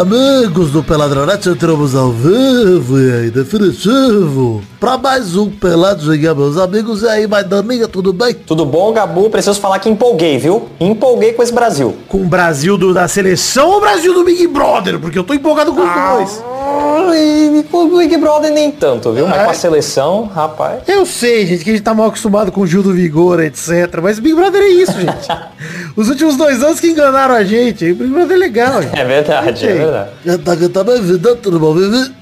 amigos do Peladronete? Entramos ao vivo e aí, definitivo. Pra mais um Peladinha, meus amigos. E aí, Maidaninha, tudo bem? Tudo bom, Gabu? Preciso falar que empolguei, viu? Empolguei com esse Brasil. Com o Brasil do, da seleção ou o Brasil do Big Brother? Porque eu tô empolgado com os dois. O Big Brother nem tanto, viu? Mas com a seleção, rapaz. Eu sei, gente, que a gente tá mal acostumado com o Gil do Vigor, etc. Mas Big Brother é isso, gente. Os últimos dois anos que enganaram a gente. O Big Brother é legal, gente. É verdade, é verdade. Tá? Tudo bom?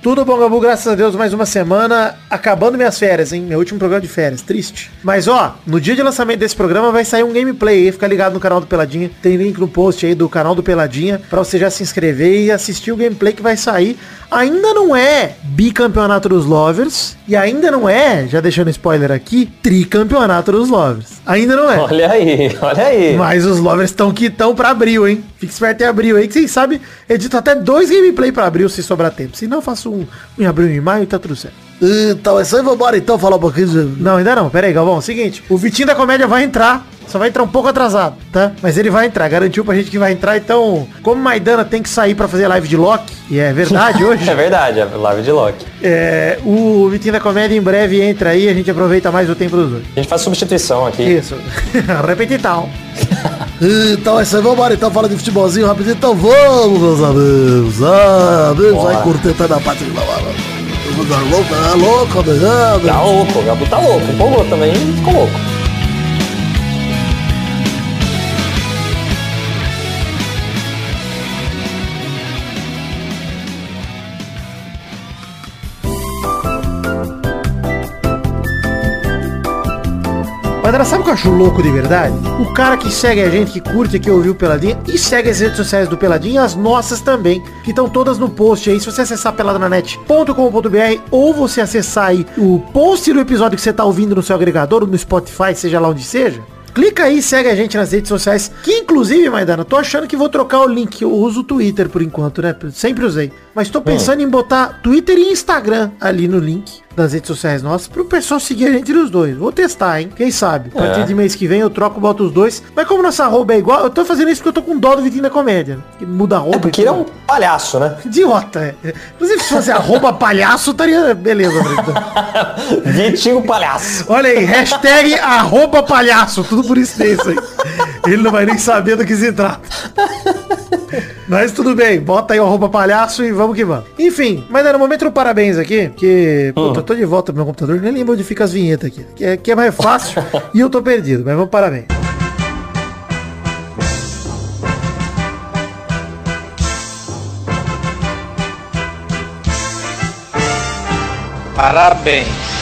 Tudo bom, Gabu? Graças a Deus, mais uma semana. Acabando minhas férias, hein? Meu último programa de férias. Triste. Mas, ó, no dia de lançamento desse programa vai sair um gameplay aí. Fica ligado no canal do Peladinha. Tem link no post aí do canal do Peladinha pra você já se inscrever e assistir o gameplay que vai sair. Ainda não é bicampeonato dos lovers. E ainda não é, já deixando spoiler aqui, tricampeonato dos lovers. Ainda não é. Olha aí, olha aí. Mas os lovers estão que estão pra abril, hein? Fique esperto em abril aí, que vocês sabem, edito até dois gameplay pra abril se sobrar tempo. Se não, faço um em abril e em maio e tá tudo certo. Então, é isso aí, vambora então falar um pouquinho de... Não, ainda não. Pera aí, Galvão. Seguinte, o Vitinho da Comédia vai entrar. Só vai entrar um pouco atrasado, tá? Mas ele vai entrar. Garantiu pra gente que vai entrar. Então, como Maidana tem que sair pra fazer live de Loki, e é verdade hoje, É verdade, é live de Loki. é, o Vitinho da Comédia em breve entra aí. A gente aproveita mais o tempo dos dois. A gente faz substituição aqui. Isso. Repetital. Então, é isso aí, vambora então falar de futebolzinho rapidinho. Então, vamos, meus amigos. Amigos, Bora. aí curtendo a parte de lá. Dar louco, é louco. Tá louco, o Gabu tá louco. Empolgou também, ficou louco. Maidana, sabe o que eu acho louco de verdade? O cara que segue a gente, que curte, que ouviu o Peladinha e segue as redes sociais do Peladinha, as nossas também, que estão todas no post aí. Se você acessar peladranet.com.br ou você acessar aí o post do episódio que você tá ouvindo no seu agregador, no Spotify, seja lá onde seja, Clica aí, segue a gente nas redes sociais. Que inclusive, Maidana, tô achando que vou trocar o link. Eu uso o Twitter por enquanto, né? Sempre usei. Mas tô pensando em botar Twitter e Instagram ali no link das redes sociais nossas pro pessoal seguir a gente nos dois. Vou testar, hein? Quem sabe? A partir É. de mês que vem eu troco, boto os dois. Mas como nossa arroba é igual, eu tô fazendo isso porque eu tô com dó do Vitinho da Comédia. né? Que muda a arroba. É porque ele é um palhaço, né? Idiota, é. Inclusive, se fosse arroba palhaço, estaria... Beleza, Brito. Vitinho palhaço. Olha aí, hashtag arroba palhaço, tudo por isso aí. Ele não vai nem saber do que se trata. Mas tudo bem, bota aí o arroba palhaço e vamos que vamos. Enfim, mas no momento do parabéns aqui, que puta, eu tô de volta pro meu computador, nem lembro onde fica as vinhetas aqui. Que é, que é mais fácil e eu tô perdido, mas vamos parabéns. Parabéns.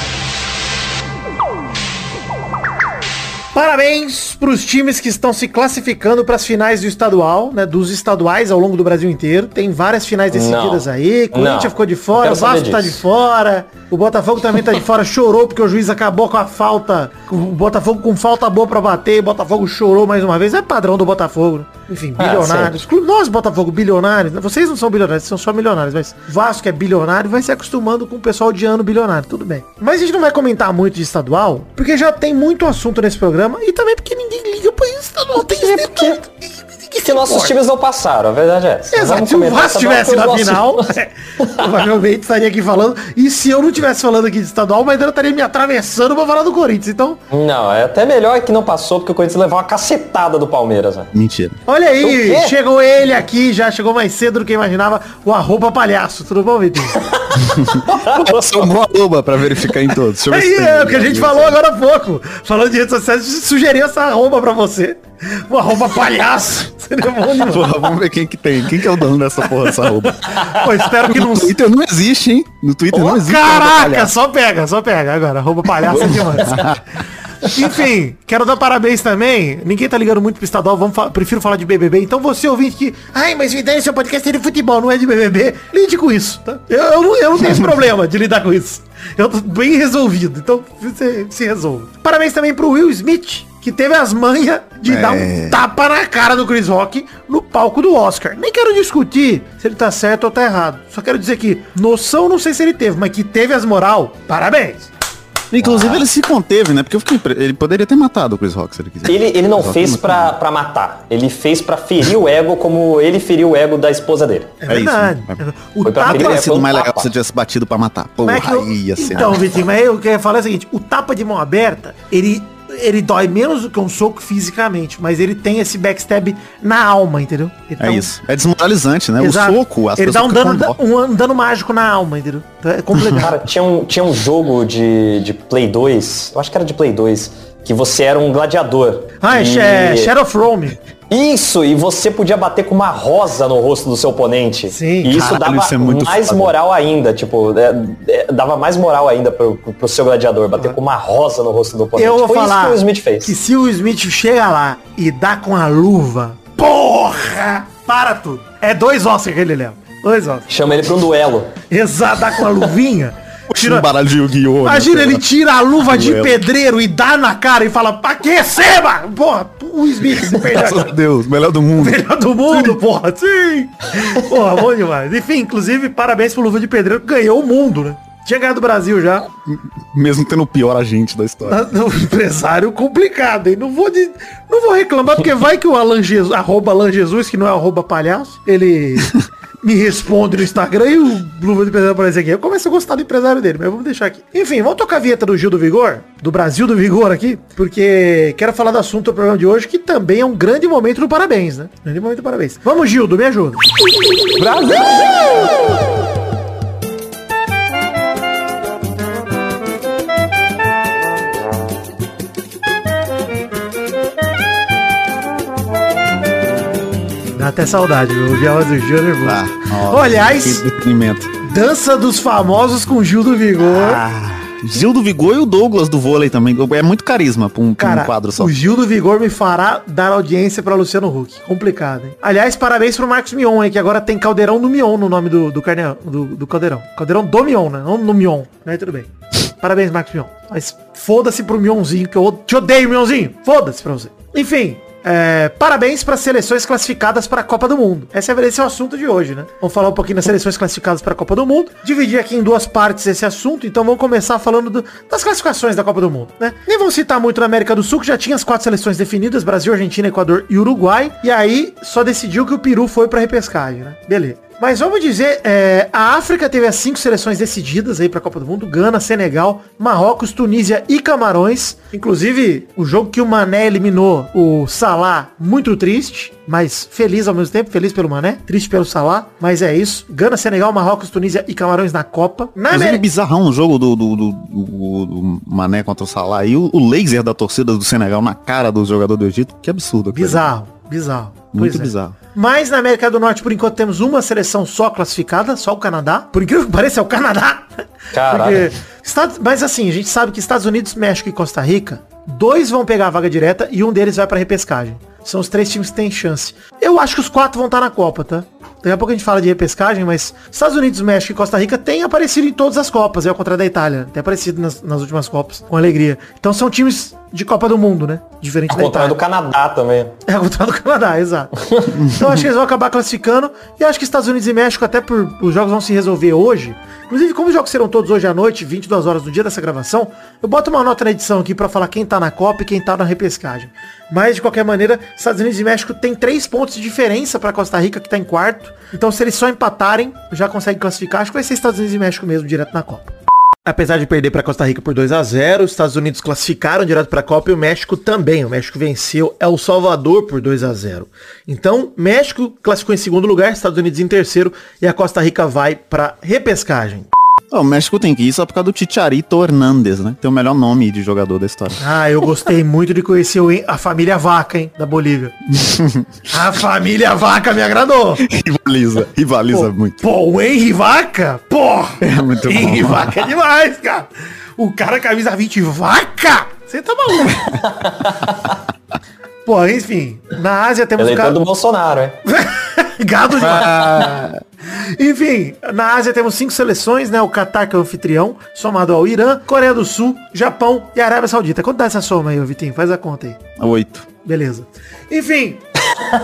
Parabéns para os times que estão se classificando para as finais do estadual, né? Dos estaduais ao longo do Brasil inteiro. Tem várias finais decididas Não. aí. Corinthians Não. ficou de fora, o Vasco tá de fora, o Botafogo também tá de fora, chorou porque o juiz acabou com a falta. O Botafogo com falta boa para bater, o Botafogo chorou mais uma vez. É padrão do Botafogo. né? Enfim, Ah, bilionários. Nós, Botafogo, bilionários. né? Vocês não são bilionários, vocês são só milionários, mas Vasco é bilionário, vai se acostumando com o pessoal odiando bilionário, tudo bem. Mas a gente não vai comentar muito de estadual, porque já tem muito assunto nesse programa e também porque ninguém liga pra estadual. Tem isso porque- Ninguém se nossos importa. times não passaram, a verdade é essa. Exato, se o Vasco estivesse na final, provavelmente estaria aqui falando. E se eu não estivesse falando aqui de estadual, mas eu estaria me atravessando pra falar do Corinthians. Então, Não, é até melhor que não passou, porque o Corinthians levou uma cacetada do Palmeiras, né? Mentira. olha aí, chegou ele aqui, já chegou mais cedo do que eu imaginava, o arroba palhaço. Tudo bom, Vitor? Só um arroba pra verificar em todos. Deixa eu ver se Aí tem é o que a gente falou agora há pouco. Falando de redes sociais, sugeriu essa arroba pra você. O arroba palhaço. Seria bom demais. Porra, vamos ver quem que tem. Quem que é o dono dessa porra, essa arroba? Pô, espero que não... No Twitter não existe, hein? No Twitter não existe. Caraca, só pega, só pega. Agora, arroba palhaço é demais. Enfim, quero dar parabéns também. Ninguém tá ligando muito pro estadual, vamos fa- prefiro falar de BBB. Então você ouvinte que, ai, mas me dá seu podcast é de futebol, não é de BBB, lide com isso, tá? Eu, eu não, eu não tenho esse problema de lidar com isso. Eu tô bem resolvido, então você se resolva. Parabéns também pro Will Smith, que teve as manhas de É. dar um tapa na cara do Chris Rock no palco do Oscar. Nem quero discutir se ele tá certo ou tá errado. Só quero dizer que noção não sei se ele teve, mas que teve as moral, parabéns. Inclusive ele se conteve, né? Porque eu fiquei impre- ele poderia ter matado o Chris Rock se ele quiser. Ele, ele não fez pra, pra matar. Ele fez pra ferir o ego como ele feriu o ego da esposa dele. É É isso, verdade. né? O Foi pra tapa... Teria é, sido foi mais legal tapa. se tivesse batido pra matar. Porra, é que eu- aí ia ser. Então, Vitinho, mas eu queria falar é o seguinte, o tapa de mão aberta, ele, ele dói menos do que um soco fisicamente, mas ele tem esse backstab na alma, entendeu? É dá um- isso. É desmoralizante, né? Exato. O soco, as Ele dá um dano, dó. um dano mágico na alma, entendeu? Então é complicado. Cara, tinha um, tinha um jogo de, de Play 2, eu acho que era de Play 2, que você era um gladiador. ah, é, E- é Shadow of Rome. Isso, e você podia bater com uma rosa no rosto do seu oponente. Sim. E isso Caralho, dava isso é muito mais foda. moral ainda, tipo, é, é, dava mais moral ainda pro, pro seu gladiador, bater com uma rosa no rosto do oponente. Eu vou Foi falar isso que o Smith fez. que se o Smith chega lá e dá com a luva, porra, para tudo. É dois ossos que ele leva. Dois ossos. Chama ele pra um duelo. Exato, dá com a luvinha. Tira um baralho de Yu-Gi-Oh! né, Imagina, ele tira a luva de pedreiro e dá na cara e fala, pra que receba? Porra, o Smith se perdeu. Deus, melhor do mundo. Melhor do mundo, porra, sim! Porra, bom demais. Enfim, inclusive, parabéns pro Luva de Pedreiro que ganhou o mundo, né? Tinha ganhado o Brasil já. Mesmo tendo o pior agente da história. Um empresário complicado, hein? Não vou, de, não vou reclamar, porque vai que o Alan Jesus, arroba Alan Jesus, que não é arroba palhaço, ele me responde no Instagram e o Luva de Pedreiro aparece aqui. Eu começo a gostar do empresário dele, mas vamos deixar aqui. Enfim, vamos tocar a vinheta do Gil do Vigor, do Brasil do Vigor aqui, porque quero falar do assunto do programa de hoje, que também é um grande momento do parabéns, né? Grande momento do parabéns. Vamos, Gildo, me ajuda. Dá até saudade, viu? O dia do Gil nervoso. Ah, Ó, Aliás, dança dos famosos com Gil do Vigor. Ah, Gil do Vigor e o Douglas do vôlei também. É muito carisma pra um, pra um quadro só. o Gil do Vigor me fará dar audiência pra Luciano Huck. Complicado, hein? Aliás, parabéns pro Marcos Mion, hein? Que agora tem Caldeirão do Mion no nome do, do, carne... do, do Caldeirão. Caldeirão do Mion, né? Não no Mion. Né? Tudo bem. Parabéns, Marcos Mion. Mas foda-se pro Mionzinho, que eu te odeio, Mionzinho. Foda-se pra você. Enfim, é, parabéns para as seleções classificadas para a Copa do Mundo. Esse é, esse é o assunto de hoje, né? Vamos falar um pouquinho das seleções classificadas para a Copa do Mundo. Dividir aqui em duas partes esse assunto. Então vamos começar falando do- das classificações da Copa do Mundo, né? Nem vamos citar muito na América do Sul, que já tinha as quatro seleções definidas. Brasil, Argentina, Equador e Uruguai. E aí só decidiu que o Peru foi para repescagem, né? Beleza. Mas vamos dizer, é, a África teve as cinco seleções decididas aí pra Copa do Mundo. Gana, Senegal, Marrocos, Tunísia e Camarões. Inclusive, o jogo que o Mané eliminou o Salah, muito triste, mas feliz ao mesmo tempo. Feliz pelo Mané, triste pelo Salah. Mas é isso. Gana, Senegal, Marrocos, Tunísia e Camarões na Copa. Na Inclusive, América... bizarrão o jogo do, do, do, do- Mané contra o Salah e o, o laser da torcida do Senegal na cara do jogador do Egito. Que absurdo. aquilo. Bizarro, bizarro. Muito Pois é. bizarro. Mas na América do Norte, por enquanto, temos uma seleção só classificada, só o Canadá. Por incrível que pareça, é o Canadá. Caralho. Estados, mas assim, a gente sabe que Estados Unidos, México e Costa Rica, dois vão pegar a vaga direta e um deles vai pra repescagem. São os três times que têm chance. Eu acho que os quatro vão estar na Copa, tá? Daqui a pouco a gente fala de repescagem, mas Estados Unidos, México e Costa Rica têm aparecido em todas as Copas, é ao contrário da Itália. Tem aparecido nas, nas últimas Copas, com alegria. Então são times de Copa do Mundo, né? Diferente Ao da Itália. do Canadá também. É ao contrário do Canadá, exato. então acho que eles vão acabar classificando. E acho que Estados Unidos e México, até por os jogos vão se resolver hoje. Inclusive, como os jogos serão todos hoje à noite, 22 horas no dia dessa gravação, eu boto uma nota na edição aqui pra falar quem tá na Copa e quem tá na repescagem. Mas, de qualquer maneira, Estados Unidos e México tem três pontos de diferença pra Costa Rica, que tá em quarto. Então, se eles só empatarem, já conseguem classificar. Acho que vai ser Estados Unidos e México mesmo, direto na Copa. Apesar de perder para Costa Rica por 2 a 0 os Estados Unidos classificaram direto para a Copa e o México também. O México venceu El Salvador por 2 a 0 Então, México classificou em segundo lugar, Estados Unidos em terceiro e a Costa Rica vai para repescagem. Ó, o México tem que ir só por causa do Chicharito Hernández, né? Tem o melhor nome de jogador da história. Ah, eu gostei muito de conhecer o- a família Vaca, hein, da Bolívia. a família Vaca me agradou. Rivaliza, rivaliza muito. Pô, o Henry Vaca? Pô! É muito bom. Henry Vaca é demais, cara. O cara camisa 20 Vaca? Você tá maluco. Pô, enfim. Na Ásia temos o Eleitor cara... do Bolsonaro, é. Gado demais. Ah, Enfim, na Ásia temos cinco seleções, né? O Catar, que é o anfitrião, somado ao Irã, Coreia do Sul, Japão e Arábia Saudita. Quanto dá essa soma aí, Vitinho? Faz a conta aí. oito. Beleza. Enfim.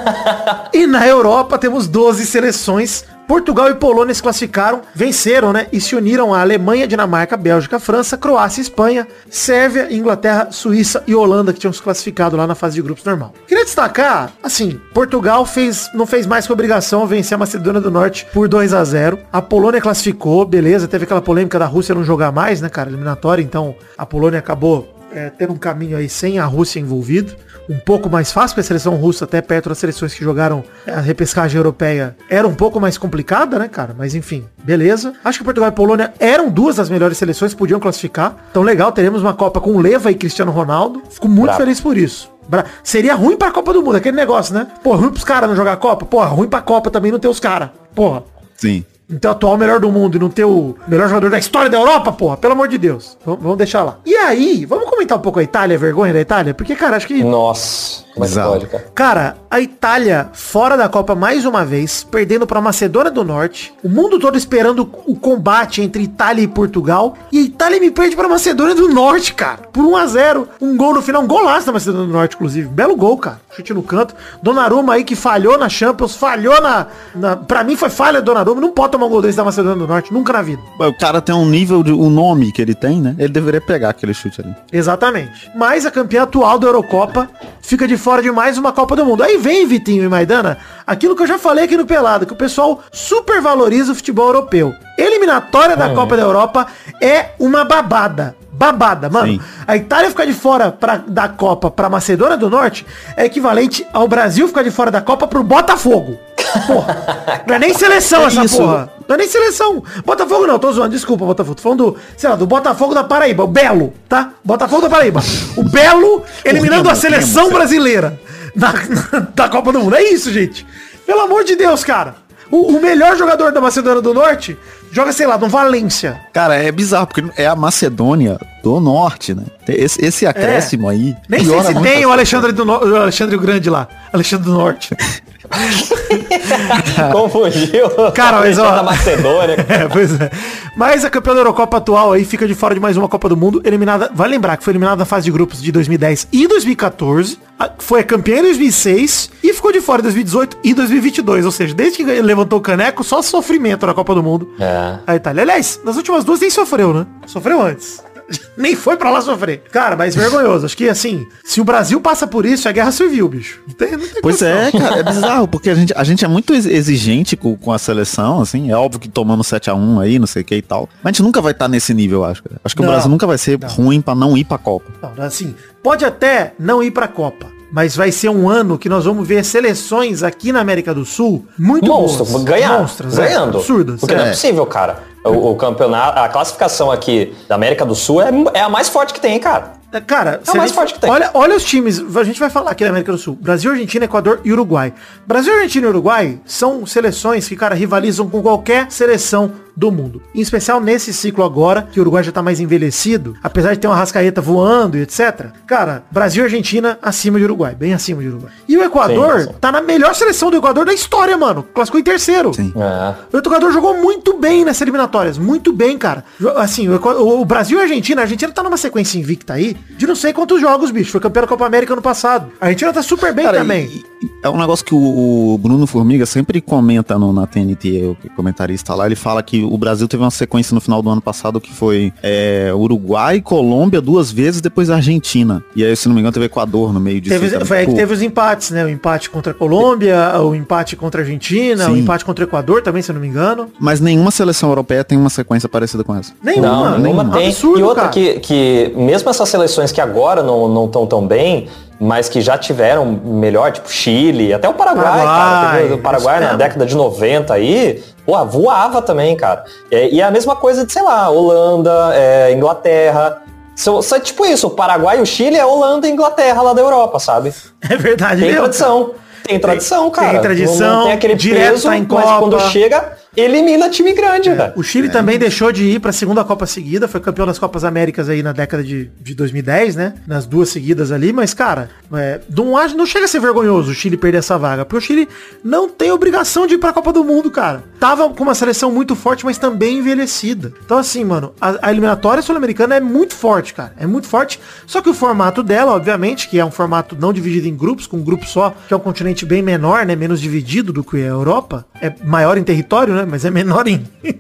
e na Europa temos 12 seleções, Portugal e Polônia se classificaram, venceram, né? E se uniram a Alemanha, Dinamarca, Bélgica, França, Croácia, Espanha, Sérvia, Inglaterra, Suíça e Holanda, que tinham se classificado lá na fase de grupos normal. Queria destacar, assim, Portugal fez, não fez mais que obrigação vencer a Macedônia do Norte por 2 a 0 A Polônia classificou, beleza, teve aquela polêmica da Rússia não jogar mais, né, cara, eliminatória, então a Polônia acabou é, tendo um caminho aí sem a Rússia envolvido um pouco mais fácil, porque a seleção russa, até perto das seleções que jogaram a repescagem europeia, era um pouco mais complicada, né, cara? Mas enfim, beleza. Acho que Portugal e Polônia eram duas das melhores seleções, podiam classificar. Então legal, teremos uma Copa com Leva e Cristiano Ronaldo. Fico muito Bravo. feliz por isso. Bra- Seria ruim pra Copa do Mundo, aquele negócio, né? Pô, ruim pros caras não jogar Copa? Porra, ruim pra Copa também não ter os caras. Porra. Sim. Então atual melhor do mundo e não ter o melhor jogador da história da Europa, porra, pelo amor de Deus. Vamos deixar lá. E aí, vamos comentar um pouco a Itália, a vergonha da Itália? Porque, cara, acho que Nossa, como é que Bizarro. pode, cara? Cara, a Itália fora da Copa mais uma vez, perdendo para Macedônia do Norte. O mundo todo esperando o combate entre Itália e Portugal. E a Itália me perde para Macedônia do Norte, cara. Por 1 a 0 Um gol no final, um golaço da Macedônia do Norte, inclusive. Belo gol, cara. Chute no canto. Donnarumma aí que falhou na Champions, falhou na... na pra mim foi falha do Donnarumma. Não pode tomar um gol desse da Macedônia do Norte, nunca na vida. O cara tem um nível de. O nome que ele tem, né? Ele deveria pegar aquele chute ali. Exatamente. Mas a campeã atual da Eurocopa fica de fora de mais uma Copa do Mundo. Aí vem, Vitinho e Maidana, aquilo que eu já falei aqui no Pelado, que o pessoal supervaloriza o futebol europeu. Eliminatória da Copa da Europa é uma babada. Babada, mano. Sim. A Itália ficar de fora pra, da Copa pra Macedônia do Norte é equivalente ao Brasil ficar de fora da Copa pro Botafogo. Porra. Não é nem seleção É essa isso. porra. Não é nem seleção. Botafogo não, tô zoando, desculpa, Botafogo. Tô falando do, sei lá, do Botafogo da Paraíba, o Belo, tá? Botafogo da Paraíba. O Belo eliminando a seleção brasileira na- da Copa do Mundo. É isso, gente. Pelo amor de Deus, cara. O, o melhor jogador da Macedônia do Norte joga, sei lá, no Valência. Cara, é bizarro, porque é a Macedônia do Norte, né? Esse, esse acréscimo aí. Nem sei se tem o. Alexandre, do No- o Alexandre o Grande lá. Alexandre do Norte. Confundiu. Cara, mas, ó- da Macedônia. É, pois é. Mas a campeã da Eurocopa atual aí fica de fora de mais uma Copa do Mundo, eliminada, vai lembrar que foi eliminada na fase de grupos de 2010 e 2014, a- foi a campeã em 2006 e ficou de fora em 2018 e 2022, ou seja, desde que levantou o caneco, só sofrimento na Copa do Mundo. É. A Itália. Aliás, nas últimas duas nem sofreu, né? Sofreu antes. Nem foi pra lá sofrer. Cara, mas vergonhoso. Acho que assim, se o Brasil passa por isso, é guerra civil, bicho. Não tem, não tem Pois é, cara, é bizarro, porque a gente, a gente é muito ex- exigente com, com a seleção, assim, é óbvio que tomando 7x1 aí, não sei o que e tal. Mas a gente nunca vai estar nesse nível, acho. cara. Acho que Não, o Brasil nunca vai ser ruim pra não ir pra Copa. Não, assim, pode até não ir pra Copa, mas vai ser um ano que nós vamos ver seleções aqui na América do Sul muito Monstro, boas. ganhar, Monstras, é, ganhando. absurdas. Porque não é É. possível, cara. O, o campeonato, a classificação aqui da América do Sul é, é a mais forte que tem, cara. É, Cara, a mais gente- forte que tem. Olha, olha os times, a gente vai falar aqui da América do Sul. Brasil, Argentina, Equador e Uruguai. Brasil, Argentina e Uruguai são seleções que, cara, rivalizam com qualquer seleção do mundo. Em especial nesse ciclo agora, que o Uruguai já tá mais envelhecido, apesar de ter uma rascaeta voando e etc. Cara, Brasil e Argentina acima de Uruguai, bem acima de Uruguai. E o Equador Sim, tá na melhor seleção do Equador da história, mano. Classificou em terceiro. Sim. É. O Equador jogou muito bem nessas eliminatórias, muito bem, cara. Assim, o, Equa- o Brasil e a Argentina, a Argentina tá numa sequência invicta aí, de não sei quantos jogos, bicho. Foi campeão da Copa América ano passado. A Argentina tá super bem Cara, também. e- e é um negócio que o, o Bruno Formiga sempre comenta no, na TNT, o comentarista lá, ele fala que o Brasil teve uma sequência no final do ano passado que foi é, Uruguai, Colômbia duas vezes, depois Argentina. E aí, se não me engano, teve Equador no meio disso. Teve, foi aí que teve os empates, né? O empate contra a Colômbia, o empate contra a Argentina, o Sim. empate contra o Equador também, se eu não me engano. Mas nenhuma seleção europeia tem uma sequência parecida com essa. Nenhuma, Não, nenhuma tem. Absurdo, e outra cara. que, que, mesmo essas seleções que agora não estão tão bem, mas que já tiveram melhor, tipo Chile, até o Paraguai, Paraguai, cara. O Paraguai na década de 90 aí, pô, voava também, cara. É, e é a mesma coisa de, sei lá, Holanda, é, Inglaterra. São, são tipo isso, o Paraguai e o Chile é Holanda e Inglaterra lá da Europa, sabe? É verdade Tem mesmo, tradição. Tem tradição, tem cara. tradição, Não, não tem aquele direto peso, tá em mas Copa. quando chega, elimina time grande, velho. O Chile também deixou de ir pra segunda Copa seguida, foi campeão das Copas Américas aí na década de, de 2010, né? Nas duas seguidas ali, mas, cara, é, não, acho- não chega a ser vergonhoso o Chile perder essa vaga, porque o Chile não tem obrigação de ir pra Copa do Mundo, cara. Tava com uma seleção muito forte, mas também envelhecida. Então, assim, mano, a, a eliminatória sul-americana é muito forte, cara. É muito forte. Só que o formato dela, obviamente, que é um formato não dividido em grupos, com um grupo só, que é um continente bem menor, né? Menos dividido do que a Europa. É maior em território, né? Mas é menor em,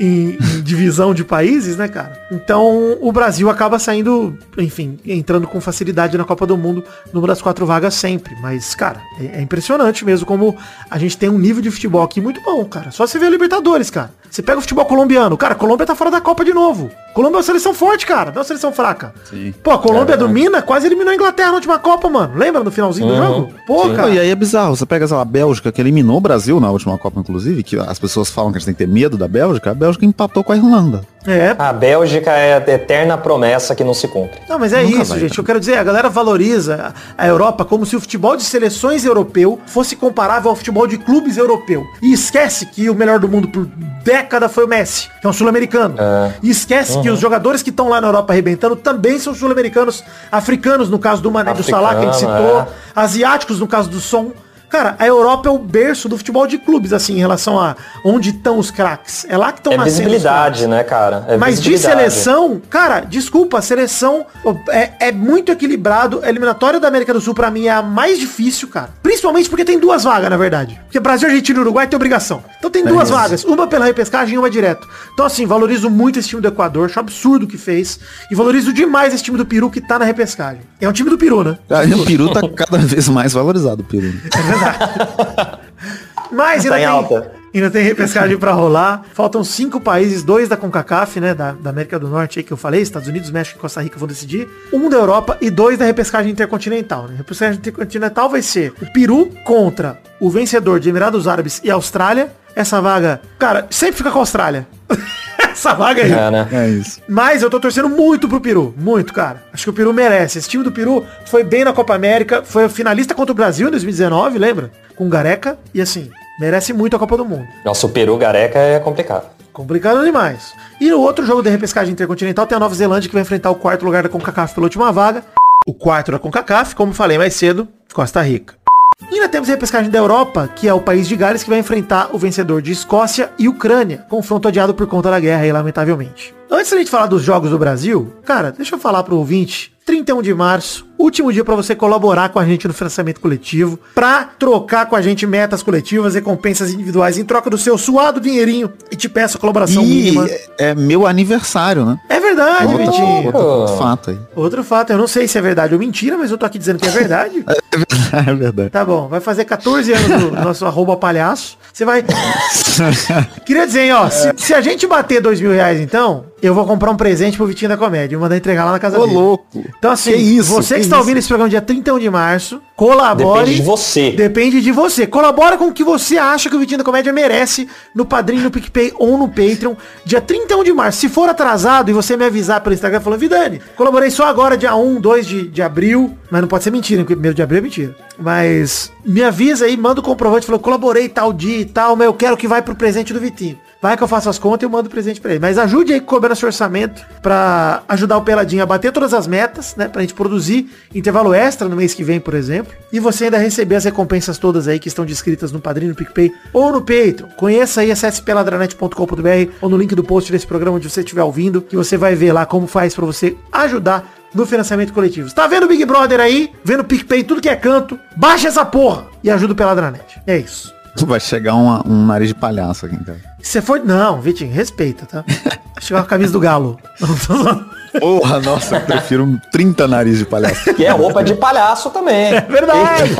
em, em divisão de países, né, cara? Então o Brasil acaba saindo, enfim, entrando com facilidade na Copa do Mundo numa das quatro vagas sempre. Mas, cara, é, é impressionante mesmo como a gente tem um nível de futebol aqui muito bom, cara. Só você vê a Libertadores, cara. Você pega o futebol colombiano, cara, a Colômbia tá fora da Copa de novo. Colômbia é uma seleção forte, cara, não é uma seleção fraca. Sim. Pô, a Colômbia do Mina quase eliminou a Inglaterra na última Copa, mano. Lembra no finalzinho do Uhum. jogo? Pô, Sim. cara. E aí é bizarro, você pega, sei lá, a Bélgica, que eliminou o Brasil na última Copa, inclusive, que as pessoas falam que a gente tem que ter medo da Bélgica, a Bélgica empatou com a Irlanda. É, A Bélgica é a eterna promessa que não se cumpre. Não, mas é Nunca isso, vai, gente. cara. Eu quero dizer, a galera valoriza a a Europa como se o futebol de seleções europeu fosse comparável ao futebol de clubes europeu. E esquece que o melhor do mundo por década foi o Messi, que é um sul-americano. É. E esquece que os jogadores que estão lá na Europa arrebentando também são sul-americanos, africanos, no caso do Mané do Salah, que a gente Africano, citou, é. asiáticos, no caso do Som. Cara, a Europa é o berço do futebol de clubes, assim, em relação a onde estão os craques. É lá que estão É nascendo os visibilidade, né, cara? É mas de seleção, cara, desculpa, a seleção é, é muito equilibrado. A eliminatória da América do Sul, pra mim, é a mais difícil, cara. Principalmente porque tem duas vagas, na verdade. Porque Brasil, Argentina e Uruguai tem obrigação. Então tem duas isso. vagas. Uma pela repescagem e uma direto. Então, assim, valorizo muito esse time do Equador. Acho absurdo o que fez. E valorizo demais esse time do Peru que tá na repescagem. É um time do Peru, né? Ah, e o Peru tá cada vez mais valorizado, o Peru. Mas ainda Tá em tem, alta. ainda tem repescagem pra rolar. Faltam cinco países, dois da CONCACAF, né, da, da América do Norte aí que eu falei, Estados Unidos, México e Costa Rica vão decidir. Um da Europa e dois da repescagem intercontinental. Né? A repescagem intercontinental vai ser o Peru contra o vencedor de Emirados Árabes e Austrália. Essa vaga, cara, sempre fica com a Austrália. Essa vaga aí. É, né? É isso. Mas eu tô torcendo muito pro Peru. Muito, cara. Acho que o Peru merece. Esse time do Peru foi bem na Copa América. Foi finalista contra o Brasil em 2019, lembra? Com Gareca. E assim, merece muito a Copa do Mundo. Nossa, o Peru Gareca é complicado. Complicado demais. E no outro jogo de repescagem intercontinental tem a Nova Zelândia que vai enfrentar o quarto lugar da CONCACAF pela última vaga. O quarto da CONCACAF, como falei mais cedo, Costa Rica. E ainda temos a repescagem da Europa, que é o país de Gales que vai enfrentar o vencedor de Escócia e Ucrânia, confronto adiado por conta da guerra aí, lamentavelmente. Antes da gente falar dos jogos do Brasil, cara, deixa eu falar pro ouvinte, 31 de março, último dia para você colaborar com a gente no financiamento coletivo, pra trocar com a gente metas coletivas, recompensas individuais em troca do seu suado dinheirinho e te peço a colaboração E mínima. é, é meu aniversário, né? É verdade, Outra, Vitinho. outra fato aí. Outro fato, eu não sei se é verdade ou mentira, mas eu tô aqui dizendo que é verdade. É verdade. Tá bom, vai fazer 14 anos do nosso arroba palhaço. Você vai. Queria dizer, hein, ó, se, se a gente bater dois mil reais, então, eu vou comprar um presente pro Vitinho da Comédia e mandar entregar lá na casa Ô, dele. louco. Então, assim, Que isso, você que, que está ouvindo esse programa dia 31 de março, colabore. Depende de você. Depende de você. Colabora com o que você acha que o Vitinho da Comédia merece no Padrinho, no PicPay ou no Patreon, dia 31 de março. Se for atrasado e você me avisar pelo Instagram falando, Vidani, colaborei só agora, dia 1, 2 de, de abril, mas não pode ser mentira, porque primeiro de abril é mentira. Mas me avisa aí, manda o comprovante, falou, colaborei tal dia e tal, mas eu quero que vai pro presente do Vitinho. Vai que eu faço as contas e eu mando presente pra ele. Mas ajude aí cobrando seu orçamento pra ajudar o Peladinho a bater todas as metas, né? Pra gente produzir intervalo extra no mês que vem, por exemplo. E você ainda receber as recompensas todas aí que estão descritas no Padrinho, no PicPay ou no Patreon. Conheça aí, acesse peladranet.com.br ou no link do post desse programa onde você estiver ouvindo, que você vai ver lá como faz pra você ajudar no financiamento coletivo. Tá vendo o Big Brother aí? Vendo o PicPay, tudo que é canto? Baixa essa porra e ajuda o Peladranet. É isso. Vai chegar uma- um nariz de palhaço aqui, cara. Se você for. Não, Vitinho, respeita, tá? Chegar com a camisa do galo. Porra, nossa, eu prefiro 30 nariz de palhaço. E é roupa de palhaço também. É verdade.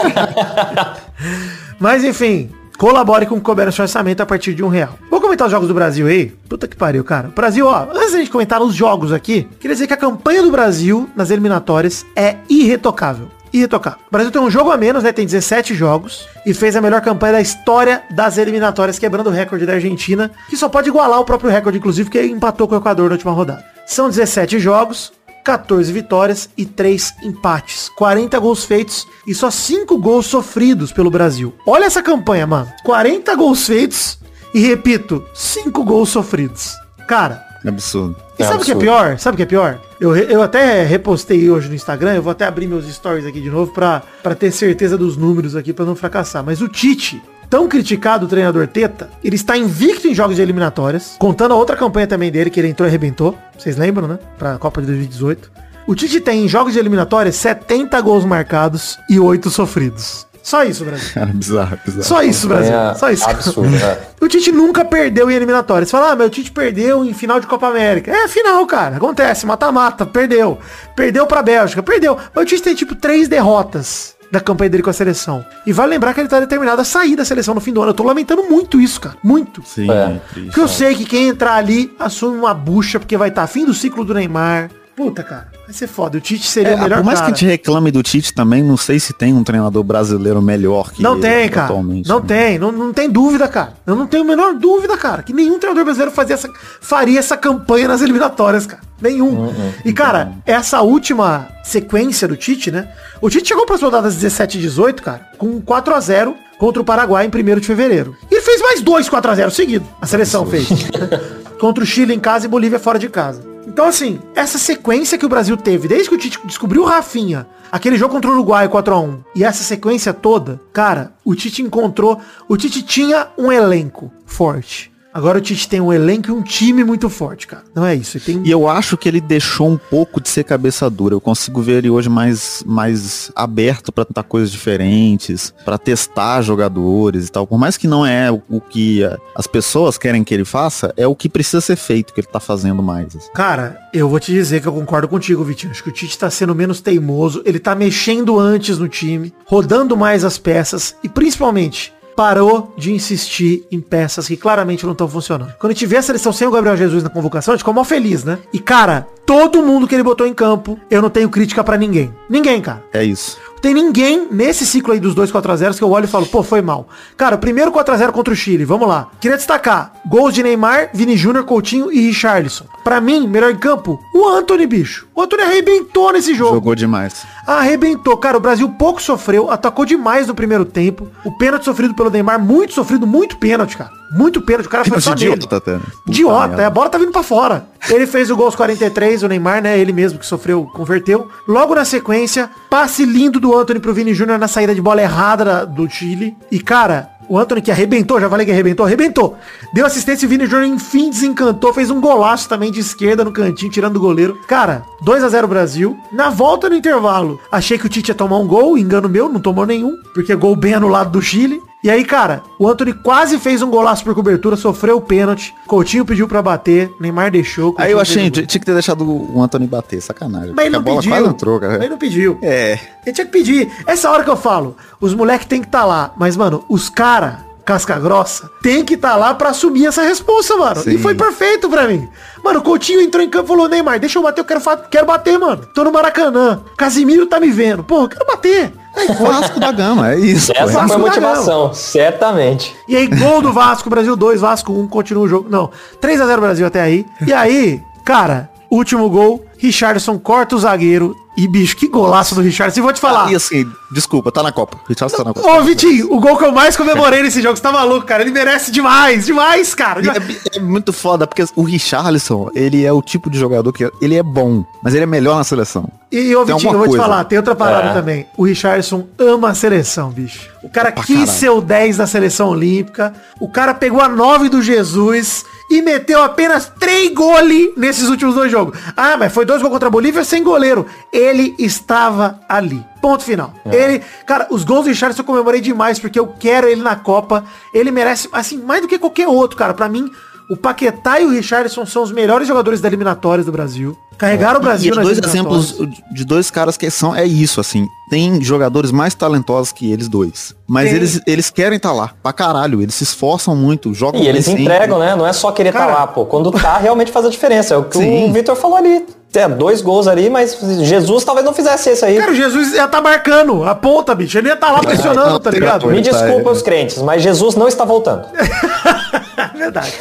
Mas enfim, colabore com o Couber no seu orçamento a partir de um real. Vou comentar os jogos do Brasil aí? Puta que pariu, cara. O Brasil, ó, antes da gente comentar os jogos aqui, queria dizer que a campanha do Brasil nas eliminatórias é irretocável. Irretocável. O Brasil tem um jogo a menos, né? Tem 17 jogos. E fez a melhor campanha da história das eliminatórias, quebrando o recorde da Argentina, que só pode igualar o próprio recorde, inclusive, que empatou com o Equador na última rodada. São 17 jogos, 14 vitórias e 3 empates. 40 gols feitos e só 5 gols sofridos pelo Brasil. Olha essa campanha, mano. 40 gols feitos E repito, cinco gols sofridos. Cara, Absurdo. e É sabe o que é pior? Sabe o que é pior? Eu, eu até repostei hoje no Instagram, eu vou até abrir meus stories aqui de novo pra, pra ter certeza dos números aqui pra não fracassar. Mas o Tite, tão criticado o treinador Teta, ele está invicto em jogos de eliminatórias, contando a outra campanha também dele, que ele entrou e arrebentou. Vocês lembram, né? Pra Copa de 2018. O Tite tem em jogos de eliminatórias 70 gols marcados e 8 sofridos. Só isso, Brasil. Cara, bizarro, bizarro. Só isso, Brasil. É Só isso. absurdo, é. O Tite nunca perdeu em eliminatórias. Você fala, ah, meu Tite perdeu em final de Copa América. É final, cara. Acontece, mata-mata, perdeu. Perdeu pra Bélgica, perdeu. Mas o Tite tem, tipo, três derrotas da campanha dele com a seleção. E vale lembrar que ele tá determinado a sair da seleção no fim do ano. Eu tô lamentando muito isso, cara. Muito. Sim, É. triste. Porque eu sei que quem entrar ali assume uma bucha, porque vai estar fim do ciclo do Neymar. Puta, cara. Vai ser foda. O Tite seria É, o melhor por mais cara. que a gente reclame do Tite também, não sei se tem um treinador brasileiro melhor que Não ele tem, cara. atualmente. Não né? tem. Não, não tem dúvida, cara. Eu não tenho a menor dúvida, cara. Que nenhum treinador brasileiro fazia essa, faria essa campanha nas eliminatórias, cara. Nenhum. E, cara, essa última sequência do Tite, né? O Tite chegou para as rodadas 17 e 18, cara, com 4 a 0 contra o Paraguai em 1 de fevereiro. E ele fez mais dois 4 a 0 seguido. A seleção fez. contra o Chile em casa e Bolívia fora de casa. Então, assim, essa sequência que o Brasil teve, desde que o Tite descobriu o Rafinha, aquele jogo contra o Uruguai 4x1, e essa sequência toda, cara, o Tite encontrou. O Tite tinha um elenco forte. Agora o Tite tem um elenco e um time muito forte, cara. Não é isso. Tem... E eu acho que ele deixou um pouco de ser cabeça dura. Eu consigo ver ele hoje mais, mais aberto pra tentar coisas diferentes, pra testar jogadores e tal. Por mais que não é o, que as pessoas querem que ele faça, é o que precisa ser feito que ele tá fazendo mais. assim. Cara, eu vou te dizer que eu concordo contigo, Vitinho. Acho que o Tite tá sendo menos teimoso, ele tá mexendo antes no time, rodando mais as peças e principalmente parou de insistir em peças que claramente não estão funcionando. Quando a gente vê a seleção sem o Gabriel Jesus na convocação, a gente ficou mal feliz, né? E cara, todo mundo que ele botou em campo, eu não tenho crítica pra ninguém. Ninguém, cara. É isso. Tem ninguém nesse ciclo aí dos dois 4x0 que eu olho e falo, pô, foi mal. Cara, o primeiro 4x0 contra o Chile, vamos lá. Queria destacar, gols de Neymar, Vini Júnior, Coutinho e Richarlison. Pra mim, melhor em campo, o Anthony, bicho. O Anthony arrebentou nesse jogo. Jogou demais. Arrebentou. Cara, o Brasil pouco sofreu, atacou demais no primeiro tempo. O pênalti sofrido pelo Neymar, muito sofrido, muito pênalti, cara. Muito pênalti, o cara foi só nele. Idiota, né? Puta Idiota, é, a bola tá vindo pra fora. Ele fez o gol aos 43, o Neymar, né? Ele mesmo que sofreu, converteu. Logo na sequência, passe lindo do Anthony pro Vini Júnior na saída de bola errada da- do Chile. E, cara, o Anthony que arrebentou, já falei que arrebentou, arrebentou. Deu assistência e o Vini Júnior enfim desencantou, fez um golaço também de esquerda no cantinho, tirando do goleiro. Cara, 2 a 0 Brasil. Na volta no intervalo, achei que o Tite ia tomar um gol, engano meu, não tomou nenhum, porque gol bem anulado do Chile. E aí, cara, o Anthony quase fez um golaço por cobertura, sofreu o pênalti. Coutinho pediu pra bater, Neymar deixou. Aí eu Coutinho achei, tinha que ter deixado o Anthony bater, sacanagem. Mas ele não a bola pediu. quase entrou, cara. Mas ele não pediu. É. Ele tinha que pedir. Essa hora que eu falo, os moleques tem que estar lá. Mas, mano, os cara, casca grossa, tem que estar lá pra assumir essa responsa, mano. E Sim. foi perfeito pra mim. Mano, o Coutinho entrou em campo e falou, Neymar, deixa eu bater, eu quero, quero bater, mano. Tô no Maracanã. Casimiro tá me vendo. Pô, eu quero bater. Foi. Vasco da Gama, é isso. pô. Essa Vasco foi a motivação, certamente. E aí, gol do Vasco, Brasil 2, Vasco 1, continua o jogo. Não, 3 a 0 Brasil até aí. E aí, cara, último gol, Richardson corta o zagueiro. E, bicho, que golaço do Richardson. E vou te falar. E assim, desculpa, tá na Copa. Richardson tá na Copa. Ô, Vitinho, o gol que eu mais comemorei nesse jogo, você tá maluco, cara. Ele merece demais, demais, cara. É, é muito foda, porque o Richarlison, ele é o tipo de jogador que ele é bom, mas ele é melhor na seleção. E, ô, Vitinho, eu vou te coisa. falar, tem outra parada É. também. O Richardson ama a seleção, bicho. O cara Pra quis caralho. ser o 10 da seleção olímpica. O cara pegou a 9 do Jesus e meteu apenas 3 goles nesses últimos dois jogos. Ah, mas foi dois gols contra a Bolívia sem goleiro. Ele estava ali. Ponto final. Ele, cara, os gols do Richardson eu comemorei demais porque eu quero ele na Copa. Ele merece, assim, mais do que qualquer outro, cara. Pra mim, o Paquetá e o Richardson são os melhores jogadores da eliminatórias do Brasil. Carregaram o Brasil e nas dois exemplos de dois caras que são, é isso, assim. Tem jogadores mais talentosos que eles dois. Mas eles, eles querem estar lá, pra caralho. Eles se esforçam muito, jogam E eles sempre. entregam, né? Não é só querer estar Cara. lá, pô. Quando tá, realmente faz a diferença. É o que Sim. o Vitor falou ali. É, dois gols ali, mas Jesus talvez não fizesse esse aí. Cara, o Jesus ia tá marcando a ponta, bicho. Ele ia tá lá pressionando, não, tá ligado? Me desculpa os crentes, mas Jesus não está voltando. É verdade.